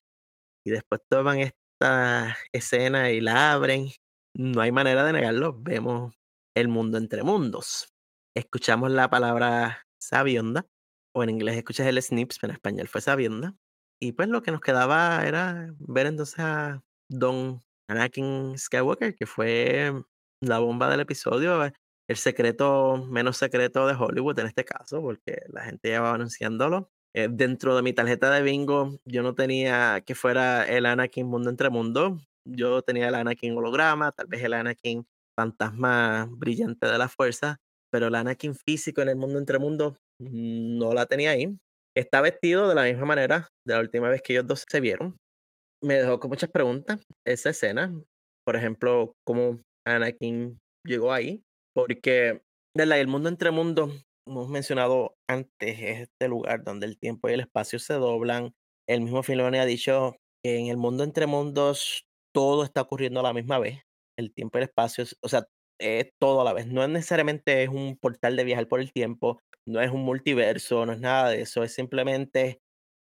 [SPEAKER 1] Y después toman esta escena y la abren. No hay manera de negarlo. Vemos el mundo entre mundos. Escuchamos la palabra sabionda o en inglés escuchas el snips, pero en español fue sabienda. Y pues lo que nos quedaba era ver entonces a Don Anakin Skywalker, que fue la bomba del episodio, el secreto menos secreto de Hollywood en este caso, porque la gente ya va anunciándolo. Eh, dentro de mi tarjeta de bingo, yo no tenía que fuera el Anakin Mundo entre Mundo. Yo tenía el Anakin holograma, tal vez el Anakin fantasma brillante de la fuerza, pero el Anakin físico en el mundo entre mundos no la tenía ahí. Está vestido de la misma manera de la última vez que ellos dos se vieron. Me dejó con muchas preguntas esa escena. Por ejemplo, cómo Anakin llegó ahí. Porque ¿verdad? el mundo entre mundos, hemos mencionado antes, es este lugar donde el tiempo y el espacio se doblan. El mismo Filoni ha dicho que en el mundo entre mundos todo está ocurriendo a la misma vez. El tiempo y el espacio, es- o sea, es todo a la vez. No es necesariamente es un portal de viajar por el tiempo, no es un multiverso, no es nada de eso, es simplemente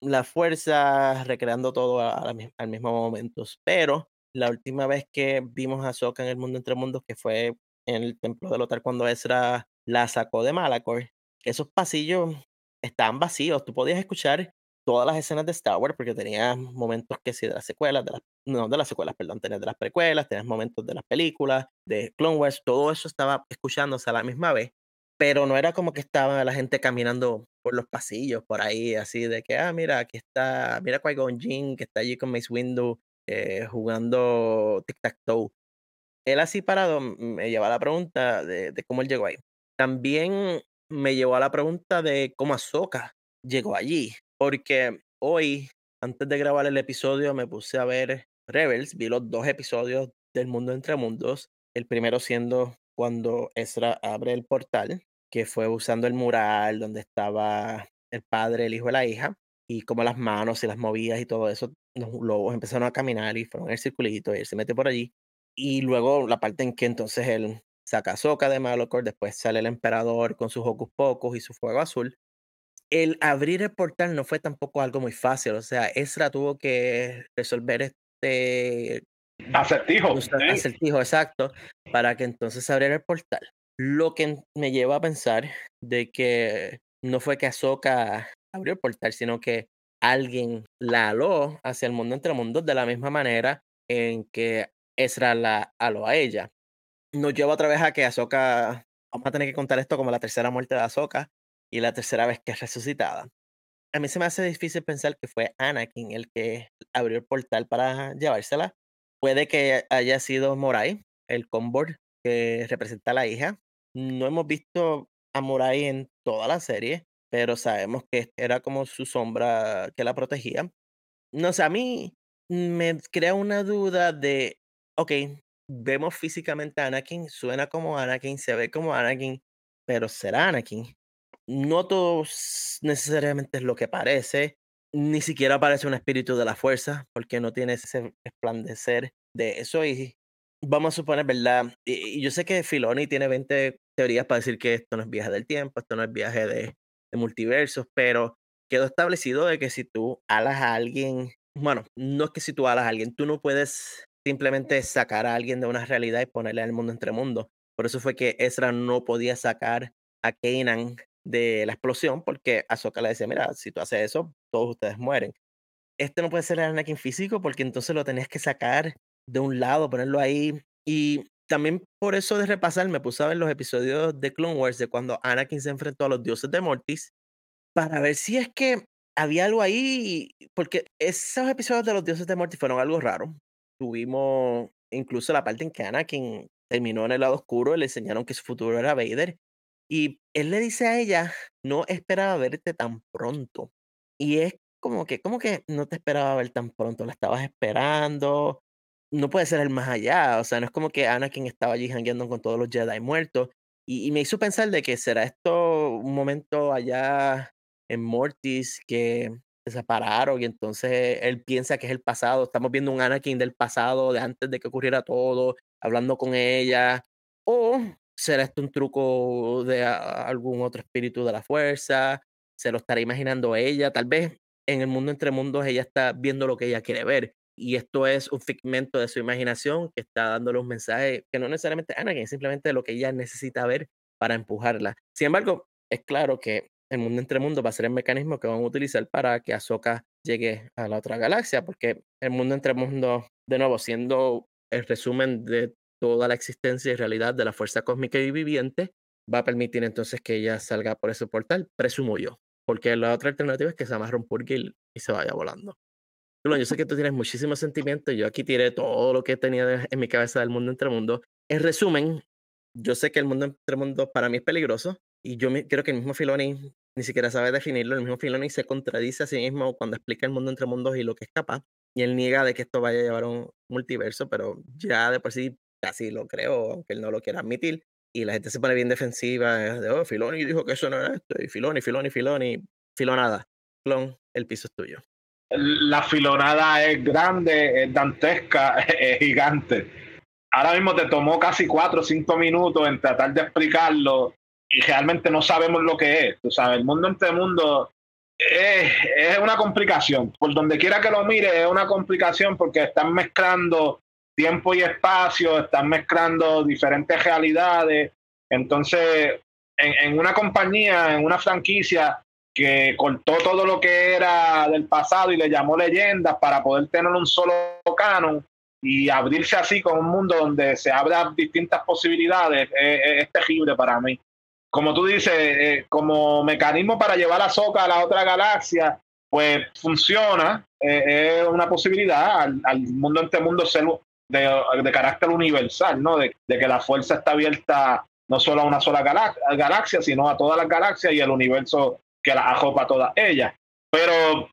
[SPEAKER 1] la fuerza recreando todo al mismo momento. Pero la última vez que vimos a Sokka en el mundo entre mundos, que fue en el templo de Lothar cuando Ezra la sacó de Malachor, esos pasillos estaban vacíos. Tú podías escuchar todas las escenas de Star Wars porque tenías momentos que sí de las secuelas, de las, no de las secuelas, perdón, tenías de las precuelas, tenías momentos de las películas, de Clone Wars, todo eso estaba escuchándose a la misma vez, pero no era como que estaba la gente caminando por los pasillos, por ahí, así de que, ah, mira, aquí está, mira Qui-Gon Jinn, que está allí con Mace Windu eh, jugando tic-tac-toe. Él así parado me lleva a la pregunta de, de cómo él llegó ahí. También me llevó a la pregunta de cómo Ahsoka llegó allí, porque hoy, antes de grabar el episodio, me puse a ver Rebels, vi los dos episodios del Mundo Entre Mundos, el primero siendo cuando Ezra abre el portal, que fue usando el mural donde estaba el padre, el hijo y la hija, y como las manos y las movidas y todo eso, los lobos empezaron a caminar y fueron en el circulito y él se mete por allí. Y luego la parte en que entonces él saca a Sokka de Malachor, después sale el emperador con sus hocus pocus y su fuego azul. El abrir el portal no fue tampoco algo muy fácil, o sea, Ezra tuvo que resolver este
[SPEAKER 3] Acertijo.
[SPEAKER 1] acertijo exacto para que entonces se abriera el portal. Lo que me lleva a pensar de que no fue que Ahsoka abrió el portal, sino que alguien la aló hacia el mundo entre mundos de la misma manera en que Ezra la aló a ella. Nos lleva otra vez a que Ahsoka, vamos a tener que contar esto como la tercera muerte de Ahsoka y la tercera vez que es resucitada. A mí se me hace difícil pensar que fue Anakin el que abrió el portal para llevársela. Puede que haya sido Morai, el Conbord que representa a la hija. No hemos visto a Morai en toda la serie, pero sabemos que era como su sombra que la protegía. No sé, a mí me crea una duda de, ok, vemos físicamente a Anakin, suena como Anakin, se ve como Anakin, pero será Anakin. No todo necesariamente es lo que parece, ni siquiera parece un espíritu de la fuerza, porque no tiene ese resplandecer de eso. Y vamos a suponer, ¿verdad? Y, yo sé que Filoni tiene 20 teorías para decir que esto no es viaje del tiempo, esto no es viaje de, multiversos, pero quedó establecido de que si tú alas a alguien, bueno, no es que si tú alas a alguien, tú no puedes simplemente sacar a alguien de una realidad y ponerle al mundo entre mundos. Por eso fue que Ezra no podía sacar a Kanan de la explosión, porque Ahsoka le decía, mira, si tú haces eso, todos ustedes mueren. Este no puede ser el Anakin físico, porque entonces lo tenías que sacar de un lado, ponerlo ahí. Y también por eso de repasar, me puse a ver los episodios de Clone Wars de cuando Anakin se enfrentó a los dioses de Mortis, para ver si es que había algo ahí, porque esos episodios de los dioses de Mortis fueron algo raro. Tuvimos incluso la parte en que Anakin terminó en el lado oscuro, le enseñaron que su futuro era Vader. Y él le dice a ella, no esperaba verte tan pronto. Y es como que, como que no te esperaba ver tan pronto, la estabas esperando. No puede ser el más allá, o sea, no es como que Anakin estaba allí jangueando con todos los Jedi muertos. Y, y, me hizo pensar de que será esto un momento allá en Mortis que se separaron y entonces él piensa que es el pasado. Estamos viendo un Anakin del pasado, de antes de que ocurriera todo, hablando con ella. O será esto un truco de algún otro espíritu de la fuerza. Se lo estará imaginando ella. Tal vez en el mundo entre mundos ella está viendo lo que ella quiere ver. Y esto es un figmento de su imaginación que está dándole un mensaje que no necesariamente Anakin, simplemente lo que ella necesita ver para empujarla. Sin embargo, es claro que el mundo entre mundos va a ser el mecanismo que van a utilizar para que Ahsoka llegue a la otra galaxia, porque el mundo entre mundos, de nuevo, siendo el resumen de toda la existencia y realidad de la fuerza cósmica y viviente, va a permitir entonces que ella salga por ese portal, presumo yo, porque la otra alternativa es que se amarre un purgil y se vaya volando. yo sé que tú tienes muchísimos sentimientos, yo aquí tiré todo lo que tenía en mi cabeza del mundo entre mundos. En resumen, yo sé que el mundo entre mundos para mí es peligroso, y yo creo que el mismo Filoni ni siquiera sabe definirlo. El mismo Filoni se contradice a sí mismo cuando explica el mundo entre mundos y lo que es capaz. Y él niega de que esto vaya a llevar a un multiverso, pero ya de por sí casi lo creo, aunque él no lo quiera admitir. Y la gente se pone bien defensiva de, oh, Filoni dijo que eso no era esto. Y Filoni, Filoni, Filoni, filonada. Clon, el piso es tuyo.
[SPEAKER 3] La filonada es grande, es dantesca, es gigante. Ahora mismo te tomó casi cuatro o cinco minutos en tratar de explicarlo y realmente no sabemos lo que es. Tú sabes, el mundo entre mundo es, es una complicación. Por donde quiera que lo mire, es una complicación porque están mezclando tiempo y espacio, están mezclando diferentes realidades. Entonces, en, en, una compañía, en una franquicia que cortó todo lo que era del pasado y le llamó leyendas para poder tener un solo canon y abrirse así con un mundo donde se abran distintas posibilidades, es, es terrible para mí como tú dices, eh, como mecanismo para llevar a Soca a la otra galaxia, pues funciona, eh, es una posibilidad al, mundo entre mundos ser de, carácter universal, ¿no? De, que la fuerza está abierta no solo a una sola galaxia, sino a todas las galaxias y el universo que la ajopa a todas ellas. Pero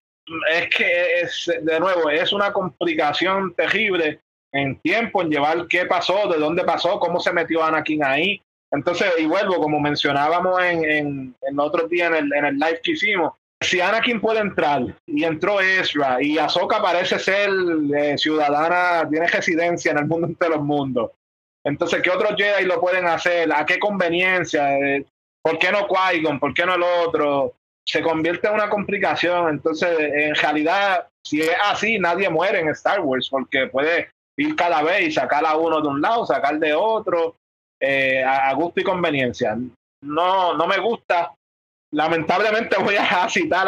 [SPEAKER 3] es que, de nuevo, es una complicación terrible en tiempo, en llevar qué pasó, de dónde pasó, cómo se metió Anakin ahí, entonces, y vuelvo, como mencionábamos en, en, en otro día en el, en el live que hicimos, si Anakin puede entrar y entró Ezra y Ahsoka parece ser eh, ciudadana, tiene residencia en el mundo entre los mundos. Entonces, ¿qué otros Jedi lo pueden hacer? ¿A qué conveniencia? Eh, ¿Por qué no Qui-Gon? ¿Por qué no el otro? Se convierte en una complicación. Entonces, en realidad, si es así, nadie muere en Star Wars porque puede ir cada vez y sacar a uno de un lado, sacar de otro eh, a, gusto y conveniencia. No, no me gusta. Lamentablemente voy a citar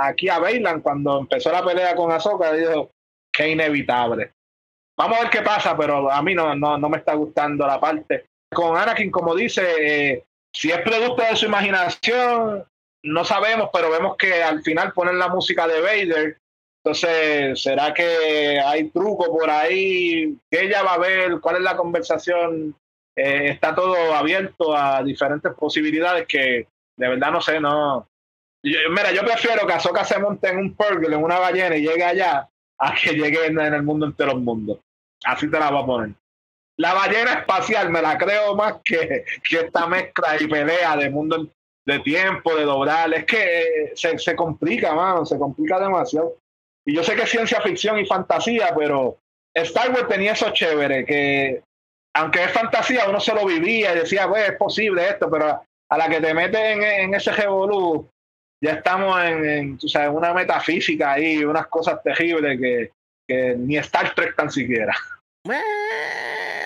[SPEAKER 3] aquí a Bailan cuando empezó la pelea con Azoka, dijo que inevitable. Vamos a ver qué pasa, pero a mí no, no, no me está gustando la parte. Con Anakin, como dice, eh, si es producto de su imaginación, no sabemos, pero vemos que al final ponen la música de Vader. Entonces, ¿será que hay truco por ahí? ¿Qué ella va a ver? ¿Cuál es la conversación eh, está todo abierto a diferentes posibilidades que de verdad no sé, no. mira, yo prefiero que Azoka se monte en un Purgle, en una ballena y llegue allá, a que llegue en, el mundo entre los mundos. Así te la voy a poner. La ballena espacial me la creo más que, que esta mezcla y pelea de mundo de tiempo, de doblar. Es que se, se complica, mano, se complica demasiado. Y yo sé que es ciencia ficción y fantasía, pero Star Wars tenía eso chévere, que aunque es fantasía, uno se lo vivía y decía, pues es posible esto, pero a la que te metes en, en ese revolú, ya estamos en, en tú sabes, una metafísica ahí, unas cosas terribles que, que ni Star Trek tan siquiera.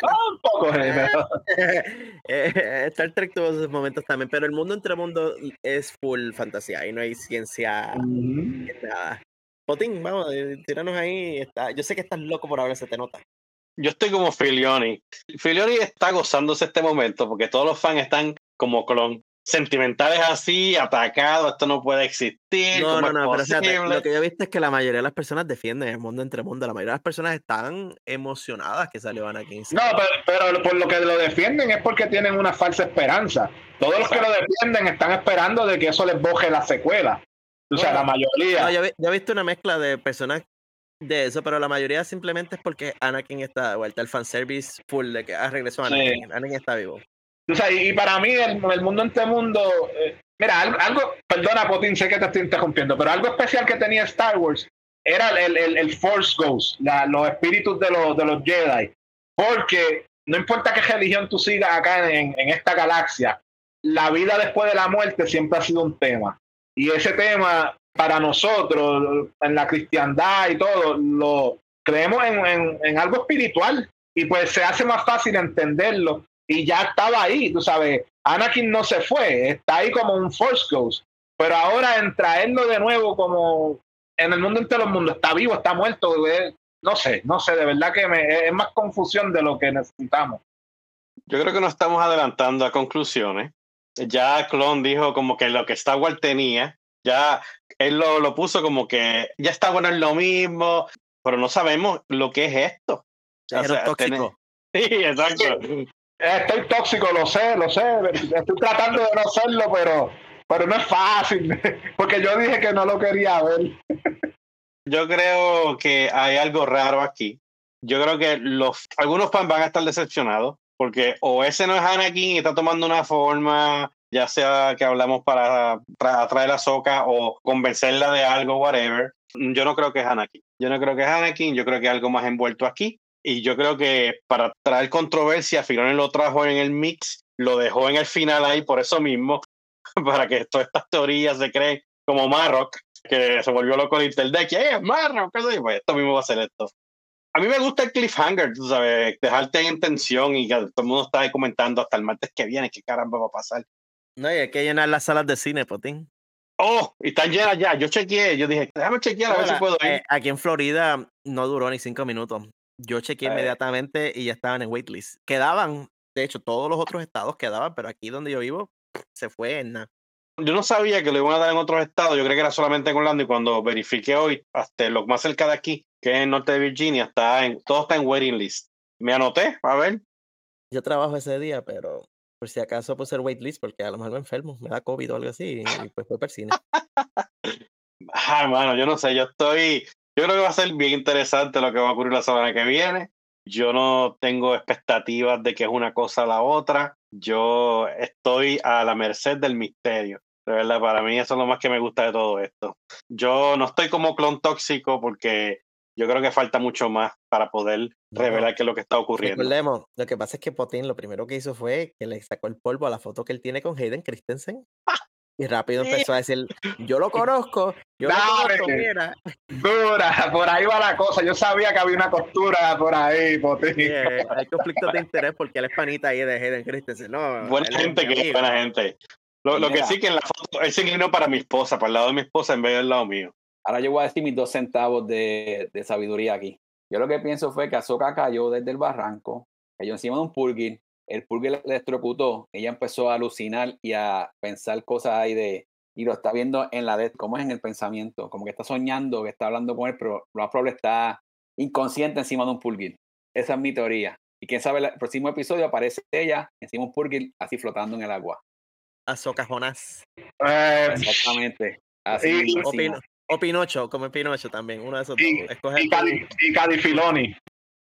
[SPEAKER 3] Ah, un poco, eh, pero-
[SPEAKER 1] eh, Star Trek tuvo sus momentos también, pero el mundo entre mundos es full fantasía y no hay ciencia nada. Potín, vamos, eh, tíranos ahí. Está, yo sé que estás loco por hablar, se te nota.
[SPEAKER 2] Yo estoy como Filioni. Filioni está gozándose este momento porque todos los fans están como clon. Sentimentales así, atacados, esto no puede existir.
[SPEAKER 1] No,
[SPEAKER 2] ¿cómo
[SPEAKER 1] no,
[SPEAKER 2] es
[SPEAKER 1] no, pero lo que yo he visto es que la mayoría de las personas defienden el mundo entre mundos. La mayoría de las personas están emocionadas que salió Anakin.
[SPEAKER 3] No, pero, pero por lo que lo defienden es porque tienen una falsa esperanza. Todos los que lo defienden están esperando de que eso les boje la secuela. O sea, la mayoría.
[SPEAKER 1] No, yo, vi- yo he visto una mezcla de personas de eso, pero la mayoría simplemente es porque Anakin está de vuelta. El fanservice full de que ah, regresó
[SPEAKER 3] Sí.
[SPEAKER 1] Anakin. Anakin está vivo.
[SPEAKER 3] O sea, y, y para mí el, el mundo entre mundo, eh, mira, algo, algo- perdona Potín, sé que te estoy interrumpiendo, pero algo especial que tenía Star Wars era el, el, el Force Ghost, la- los espíritus de los, de los Jedi, porque no importa qué religión tú sigas acá en, en esta galaxia, la vida después de la muerte siempre ha sido un tema. Y ese tema, para nosotros, en la cristiandad y todo, lo creemos en, en- en algo espiritual y pues se hace más fácil entenderlo y ya estaba ahí, tú sabes, Anakin no se fue, está ahí como un Force Ghost, pero ahora en traerlo de nuevo como en el mundo entre los mundos, está vivo, está muerto, eh, no sé, no sé, de verdad que me, es más confusión de lo que necesitamos.
[SPEAKER 2] Yo creo que nos estamos adelantando a conclusiones. Ya Clon dijo como que lo que Star Wars tenía, ya él lo, lo puso como que ya está bueno es lo mismo, pero no sabemos lo que es esto. O
[SPEAKER 1] Era
[SPEAKER 2] sea,
[SPEAKER 1] tóxico.
[SPEAKER 2] Sí, exacto.
[SPEAKER 3] Estoy tóxico, lo sé, lo sé, estoy tratando de no serlo, pero, pero no es fácil, porque yo dije que no lo quería ver.
[SPEAKER 2] Yo creo que hay algo raro aquí. Yo creo que los algunos fans van a estar decepcionados porque o ese no es Anakin y está tomando una forma, ya sea que hablamos para tra- atraer a Soka o convencerla de algo, whatever. Yo no creo que es Anakin. Yo no creo que es Anakin. Yo creo que hay algo más envuelto aquí. Y yo creo que para traer controversia, Filoni lo trajo en el mix, lo dejó en el final ahí por eso mismo, para que todas estas teorías se creen como Marrock, que se volvió loco el internet, que ¡eh, Marrock! Pues esto mismo va a ser esto. A mí me gusta el cliffhanger, tú sabes, dejarte en tensión y que todo el mundo está ahí comentando hasta el martes que viene, qué caramba va a pasar.
[SPEAKER 1] No, y hay que llenar las salas de cine, Potín.
[SPEAKER 2] Oh, y están llenas ya. Yo chequeé, yo dije, déjame chequear a ver si puedo ir.
[SPEAKER 1] eh, aquí en Florida no duró ni cinco minutos. Yo chequeé
[SPEAKER 2] Eh.
[SPEAKER 1] inmediatamente y ya estaban en waitlist. Quedaban, de hecho, todos los otros estados quedaban, pero aquí donde yo vivo se fue en nada.
[SPEAKER 2] Yo no sabía que lo iban a dar en otros estados, yo creí que era solamente en Orlando y cuando verifiqué hoy, hasta lo más cerca de aquí, que es el norte de Virginia, está en, todo está en waiting list. Me anoté, a ver.
[SPEAKER 1] Yo trabajo ese día, pero por si acaso puse el waitlist porque a lo mejor me enfermo, me da COVID o algo así, y pues fue para el cine.
[SPEAKER 2] Ay, mano, yo no sé, yo estoy, yo creo que va a ser bien interesante lo que va a ocurrir la semana que viene. Yo no tengo expectativas de que es una cosa o la otra. Yo estoy a la merced del misterio. De verdad, para mí eso es lo más que me gusta de todo esto. Yo no estoy como clon tóxico porque yo creo que falta mucho más para poder
[SPEAKER 1] No.
[SPEAKER 2] revelar qué es lo que está ocurriendo.
[SPEAKER 1] Recordemos, lo que pasa es que Potín lo primero que hizo fue que le sacó el polvo a la foto que él tiene con Hayden Christensen. Y rápido empezó a decir, yo lo conozco, yo lo conozco, mira.
[SPEAKER 3] Dura, por ahí va la cosa. Yo sabía que había una costura por ahí, Potín.
[SPEAKER 1] Sí, eh, hay conflictos de interés porque él es panita ahí de Hayden Christensen. No,
[SPEAKER 2] Buena gente que es buena gente. Lo, lo que sí que en la foto, él se inclinó para mi esposa, para el lado de mi esposa en vez del lado mío.
[SPEAKER 4] Ahora yo voy a decir mis dos centavos de, de sabiduría aquí. Yo lo que pienso fue que Ahsoka cayó desde el barranco, cayó encima de un purgil, el purgil le electrocutó, ella empezó a alucinar y a pensar cosas ahí de, y lo está viendo en la de, como es en el pensamiento, como que está soñando, que está hablando con él, pero lo más probable está inconsciente encima de un purgil. Esa es mi teoría. Y quién sabe, el próximo episodio aparece ella encima de un purgil, así flotando en el agua.
[SPEAKER 1] Ahsoka Jonás.
[SPEAKER 3] Eh,
[SPEAKER 4] Exactamente. Así
[SPEAKER 3] Y-
[SPEAKER 1] O,
[SPEAKER 4] encima.
[SPEAKER 1] Pino- o Pinocho, como Pinocho también, uno de esos
[SPEAKER 3] Y-
[SPEAKER 1] dos.
[SPEAKER 3] Y,
[SPEAKER 1] tu,
[SPEAKER 3] Cadi, y Cadifiloni.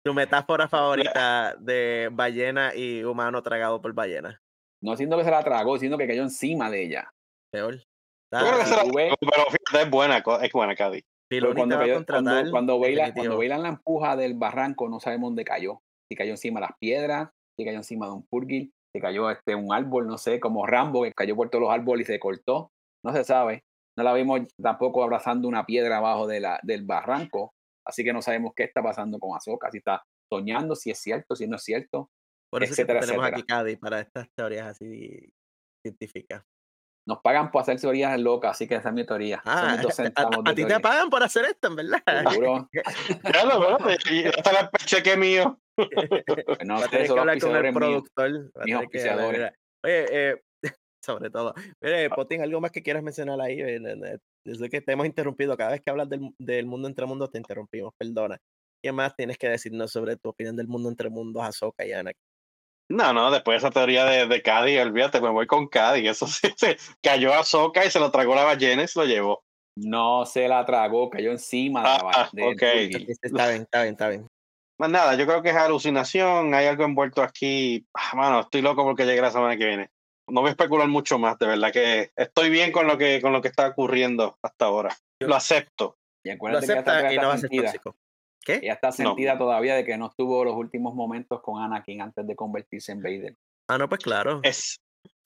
[SPEAKER 1] Tu metáfora favorita de ballena y humano tragado por ballena.
[SPEAKER 4] No siento que se la tragó, sino que cayó encima de ella.
[SPEAKER 1] Peor.
[SPEAKER 2] Yo creo que
[SPEAKER 1] Ah,
[SPEAKER 2] se la- pero fíjate, es buena, es buena,
[SPEAKER 4] cuando, cayó- cuando, cuando, Bailan,
[SPEAKER 1] definitivo.
[SPEAKER 4] cuando Bailan la empuja del barranco, no sabemos dónde cayó. Si cayó encima de las piedras, si cayó encima de un purgil, si cayó este, un árbol, no sé, como Rambo, que cayó por todos los árboles y se cortó. No se sabe. No la vimos tampoco abrazando una piedra abajo de la, del barranco. Así que no sabemos qué está pasando con Ahsoka, si está soñando, si es cierto, si no es cierto.
[SPEAKER 1] Por eso es que
[SPEAKER 4] etcétera,
[SPEAKER 1] tenemos
[SPEAKER 4] etcétera.
[SPEAKER 1] aquí Cady para estas teorías así científicas.
[SPEAKER 4] Nos pagan por hacer teorías locas, así que esa es mi teoría. Son
[SPEAKER 1] Ah,
[SPEAKER 4] mis dos
[SPEAKER 1] a, a
[SPEAKER 4] de
[SPEAKER 1] ti te pagan por hacer esto, en verdad.
[SPEAKER 4] Seguro.
[SPEAKER 2] Veo, y hasta la cheque mío.
[SPEAKER 4] No
[SPEAKER 1] Va a tener que hablar con el productor. va a
[SPEAKER 4] Mis
[SPEAKER 1] tener que hablar,
[SPEAKER 4] auspiciadores.
[SPEAKER 1] mira. Oye, eh, sobre todo. Mire, Potín, ¿algo más que quieras mencionar ahí? Desde que te hemos interrumpido, cada vez que hablas del, del mundo entre mundos te interrumpimos, perdona. ¿Qué más tienes que decirnos sobre tu opinión del mundo entre mundos, Ahsoka y Anakin?
[SPEAKER 2] No, no, después de esa teoría de, de Cady, olvídate, me voy con Cady. Eso sí, se cayó a Soca y se lo tragó la ballena y se lo llevó.
[SPEAKER 4] No se la tragó, cayó encima de la
[SPEAKER 2] Ah,
[SPEAKER 4] va- del
[SPEAKER 2] ok.
[SPEAKER 1] Está bien, está bien, está bien.
[SPEAKER 2] Más nada, yo creo que es alucinación, hay algo envuelto aquí. Ah, mano, estoy loco porque llegue la semana que viene. No voy a especular mucho más, de verdad que estoy bien con lo que, con lo que está ocurriendo hasta ahora. Lo acepto.
[SPEAKER 4] Y
[SPEAKER 1] Lo
[SPEAKER 4] acuérdate que está,
[SPEAKER 1] acepta y
[SPEAKER 4] ella
[SPEAKER 1] no va a
[SPEAKER 4] está
[SPEAKER 1] ser
[SPEAKER 4] sentida.
[SPEAKER 1] tóxico. ¿Qué?
[SPEAKER 4] Ella está sentida todavía de que no estuvo los últimos momentos con Anakin antes de convertirse en Vader.
[SPEAKER 1] Ah, no, pues claro.
[SPEAKER 2] Es,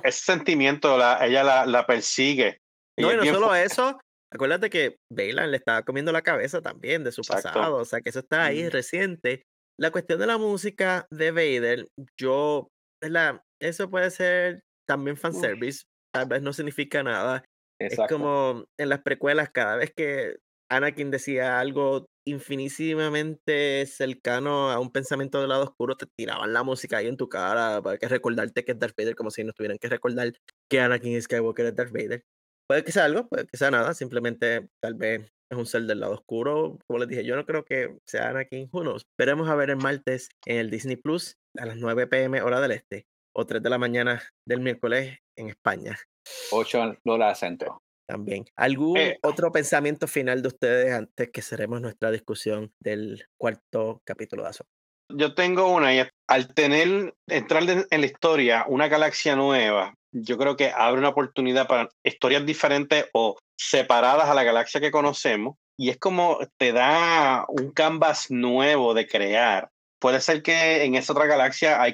[SPEAKER 2] ese sentimiento, la, ella la, la persigue.
[SPEAKER 1] No, y no solo
[SPEAKER 2] fuerte.
[SPEAKER 1] eso, acuérdate que Bailan le estaba comiendo la cabeza también de su
[SPEAKER 2] Exacto.
[SPEAKER 1] pasado, o sea que eso está ahí
[SPEAKER 4] Mm.
[SPEAKER 1] reciente. La cuestión de la música de Vader, yo, ¿verdad? Eso puede ser también fanservice, tal vez no significa nada.
[SPEAKER 4] Exacto.
[SPEAKER 1] Es como en las precuelas, cada vez que Anakin decía algo infinitamente cercano a un pensamiento del lado oscuro, te tiraban la música ahí en tu cara para que recordarte que es Darth Vader, como si nos tuvieran que recordar que Anakin Skywalker es Darth Vader. Puede que sea algo, puede que sea nada, simplemente tal vez es un ser del lado oscuro. Como les dije, yo no creo que sea Anakin, who knows. Veremos a ver el martes en el Disney Plus a las 9 pm hora del este o 3 de la mañana del miércoles en España
[SPEAKER 4] 8 dólares centro.
[SPEAKER 1] también. ¿Algún
[SPEAKER 2] Eh,
[SPEAKER 1] otro pensamiento final de ustedes antes que cerremos nuestra discusión del cuarto capítulo de Ahsoka?
[SPEAKER 2] Yo tengo una y al tener, entrar en la historia una galaxia nueva, yo creo que abre una oportunidad para historias diferentes o separadas a la galaxia que conocemos y es como te da un canvas nuevo de crear. Puede ser que en esa otra galaxia hay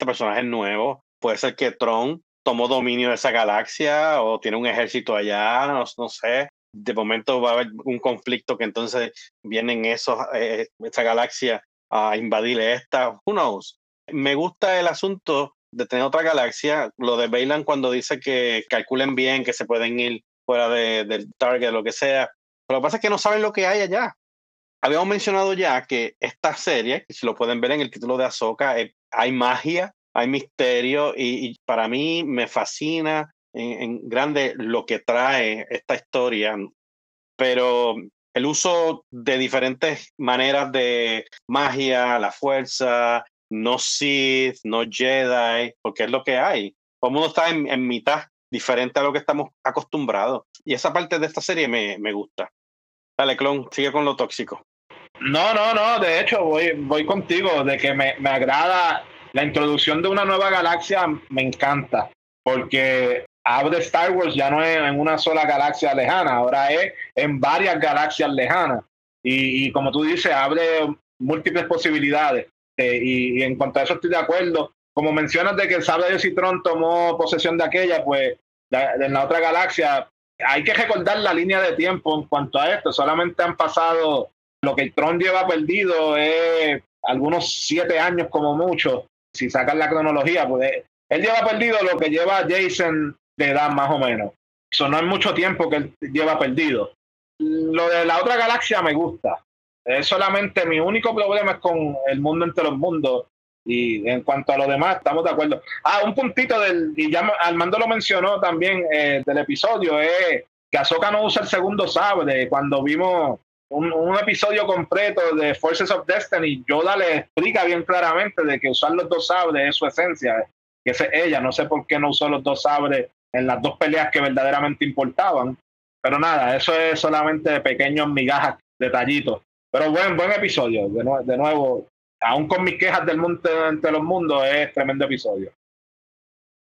[SPEAKER 2] conflictos de personajes nuevos, puede ser que Tron tomó dominio de esa galaxia o tiene un ejército allá, no, no sé. De momento va a haber un conflicto que entonces vienen esos, eh, esa galaxia a invadir esta, who knows. Me gusta el asunto de tener otra galaxia, lo de Bailan cuando dice que calculen bien que se pueden ir fuera de- del target, lo que sea. Pero lo que pasa es que no saben lo que hay allá. Habíamos mencionado ya que esta serie, si lo pueden ver en el título de Ahsoka, eh, hay magia, hay misterio y, y para mí me fascina en, en grande lo que trae esta historia. Pero el uso de diferentes maneras de magia, la fuerza, no Sith, no Jedi, porque es lo que hay. Todo el mundo está en, en mitad, diferente a lo que estamos acostumbrados. Y esa parte de esta serie me, me gusta. Dale, clon, sigue con lo tóxico.
[SPEAKER 3] No, no, no, de hecho voy, voy contigo, de que me, me agrada la introducción de una nueva galaxia, me encanta, porque abre Star Wars ya no en una sola galaxia lejana, ahora es en varias galaxias lejanas. Y, y como tú dices, abre múltiples posibilidades. Eh, y, y en cuanto a eso estoy de acuerdo. Como mencionas de que el sable de Citrón tomó posesión de aquella, pues de la otra galaxia, hay que recordar la línea de tiempo en cuanto a esto. Solamente han pasado lo que Tron lleva perdido es algunos siete años como mucho. Si sacan la cronología, pues él lleva perdido lo que lleva Jason de edad más o menos. Eso no es mucho tiempo que él lleva perdido. Lo de la otra galaxia me gusta. Es solamente mi único problema es con el mundo entre los mundos. Y en cuanto a lo demás, estamos de acuerdo. Ah, un puntito del, y ya Armando lo mencionó también eh, del episodio, es que Ahsoka no usa el segundo sable. Cuando vimos un, episodio completo de Forces of Destiny, Yoda le explica bien claramente de que usar los dos sabres es su esencia, que es ella. No sé por qué no usó los dos sabres en las dos peleas que verdaderamente importaban. Pero nada, eso es solamente pequeños migajas, detallitos. Pero buen, buen episodio. De, de nuevo, aún con mis quejas del mundo entre los es tremendo episodio.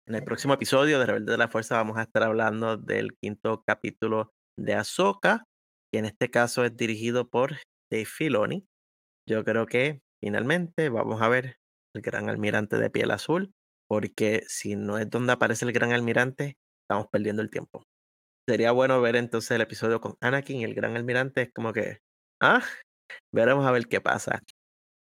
[SPEAKER 1] En el próximo episodio de Rebelde de la Fuerza vamos a estar hablando del quinto capítulo de Ahsoka, que en este caso es dirigido por Dave Filoni. Yo creo que finalmente vamos a ver el gran almirante de piel azul, porque si no es donde aparece el gran almirante, estamos perdiendo el tiempo. Sería bueno ver entonces el episodio con Anakin y el gran almirante. Es como que, ah, veremos a ver qué pasa.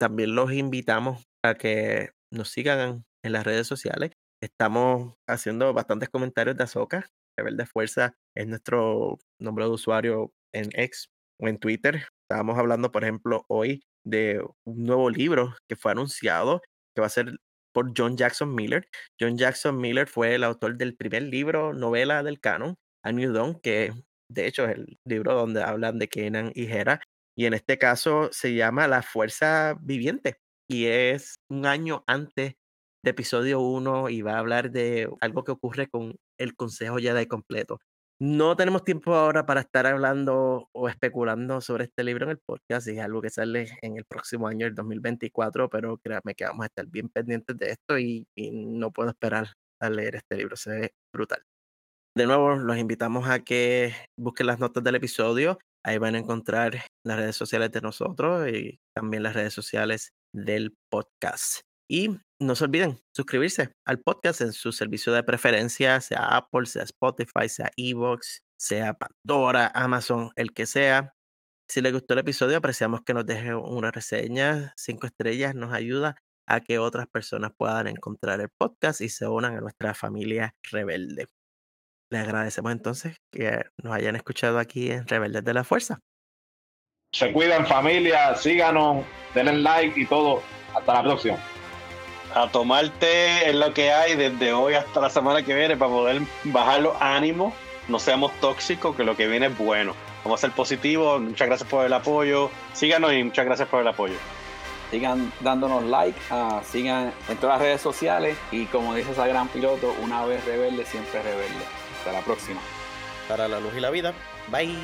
[SPEAKER 1] También los invitamos a que nos sigan en las redes sociales. Estamos haciendo bastantes comentarios de Azoka. Rebelde Fuerza es nuestro nombre de usuario en X o en Twitter. Estábamos hablando, por ejemplo, hoy de un nuevo libro que fue anunciado, que va a ser por John Jackson Miller. John Jackson Miller fue el autor del primer libro, novela del canon, A New Dawn, que de hecho es el libro donde hablan de Kenan y Hera. Y en este caso se llama La Fuerza Viviente y es un año antes de episodio 1 y va a hablar de algo que ocurre con el Consejo Jedi completo. No tenemos tiempo ahora para estar hablando o especulando sobre este libro en el podcast, es algo que sale en el próximo año, el 2024, pero créanme que vamos a estar bien pendientes de esto y, y no puedo esperar a leer este libro, se ve brutal. De nuevo, los invitamos a que busquen las notas del episodio, ahí van a encontrar las redes sociales de nosotros y también las redes sociales del podcast. Y no se olviden suscribirse al podcast en su servicio de preferencia, sea Apple, sea Spotify, sea Evox, sea Pandora, Amazon, el que sea. Si les gustó el episodio, apreciamos que nos dejen una reseña, cinco estrellas, nos ayuda a que otras personas puedan encontrar el podcast y se unan a nuestra familia rebelde. Les agradecemos entonces que nos hayan escuchado aquí en Rebeldes de la Fuerza.
[SPEAKER 3] Se cuidan familia, síganos, denle like y todo. Hasta la próxima
[SPEAKER 2] a tomarte en lo que hay desde hoy hasta la semana que viene para poder bajar los ánimos, no seamos tóxicos, que lo que viene es bueno. Vamos a ser positivos, muchas gracias por el apoyo, síganos y muchas gracias por el apoyo.
[SPEAKER 4] Sigan dándonos like, uh, sigan en todas las redes sociales y como dice esa gran piloto, una vez rebelde, siempre rebelde. Hasta la próxima.
[SPEAKER 1] Para la luz y la vida. Bye.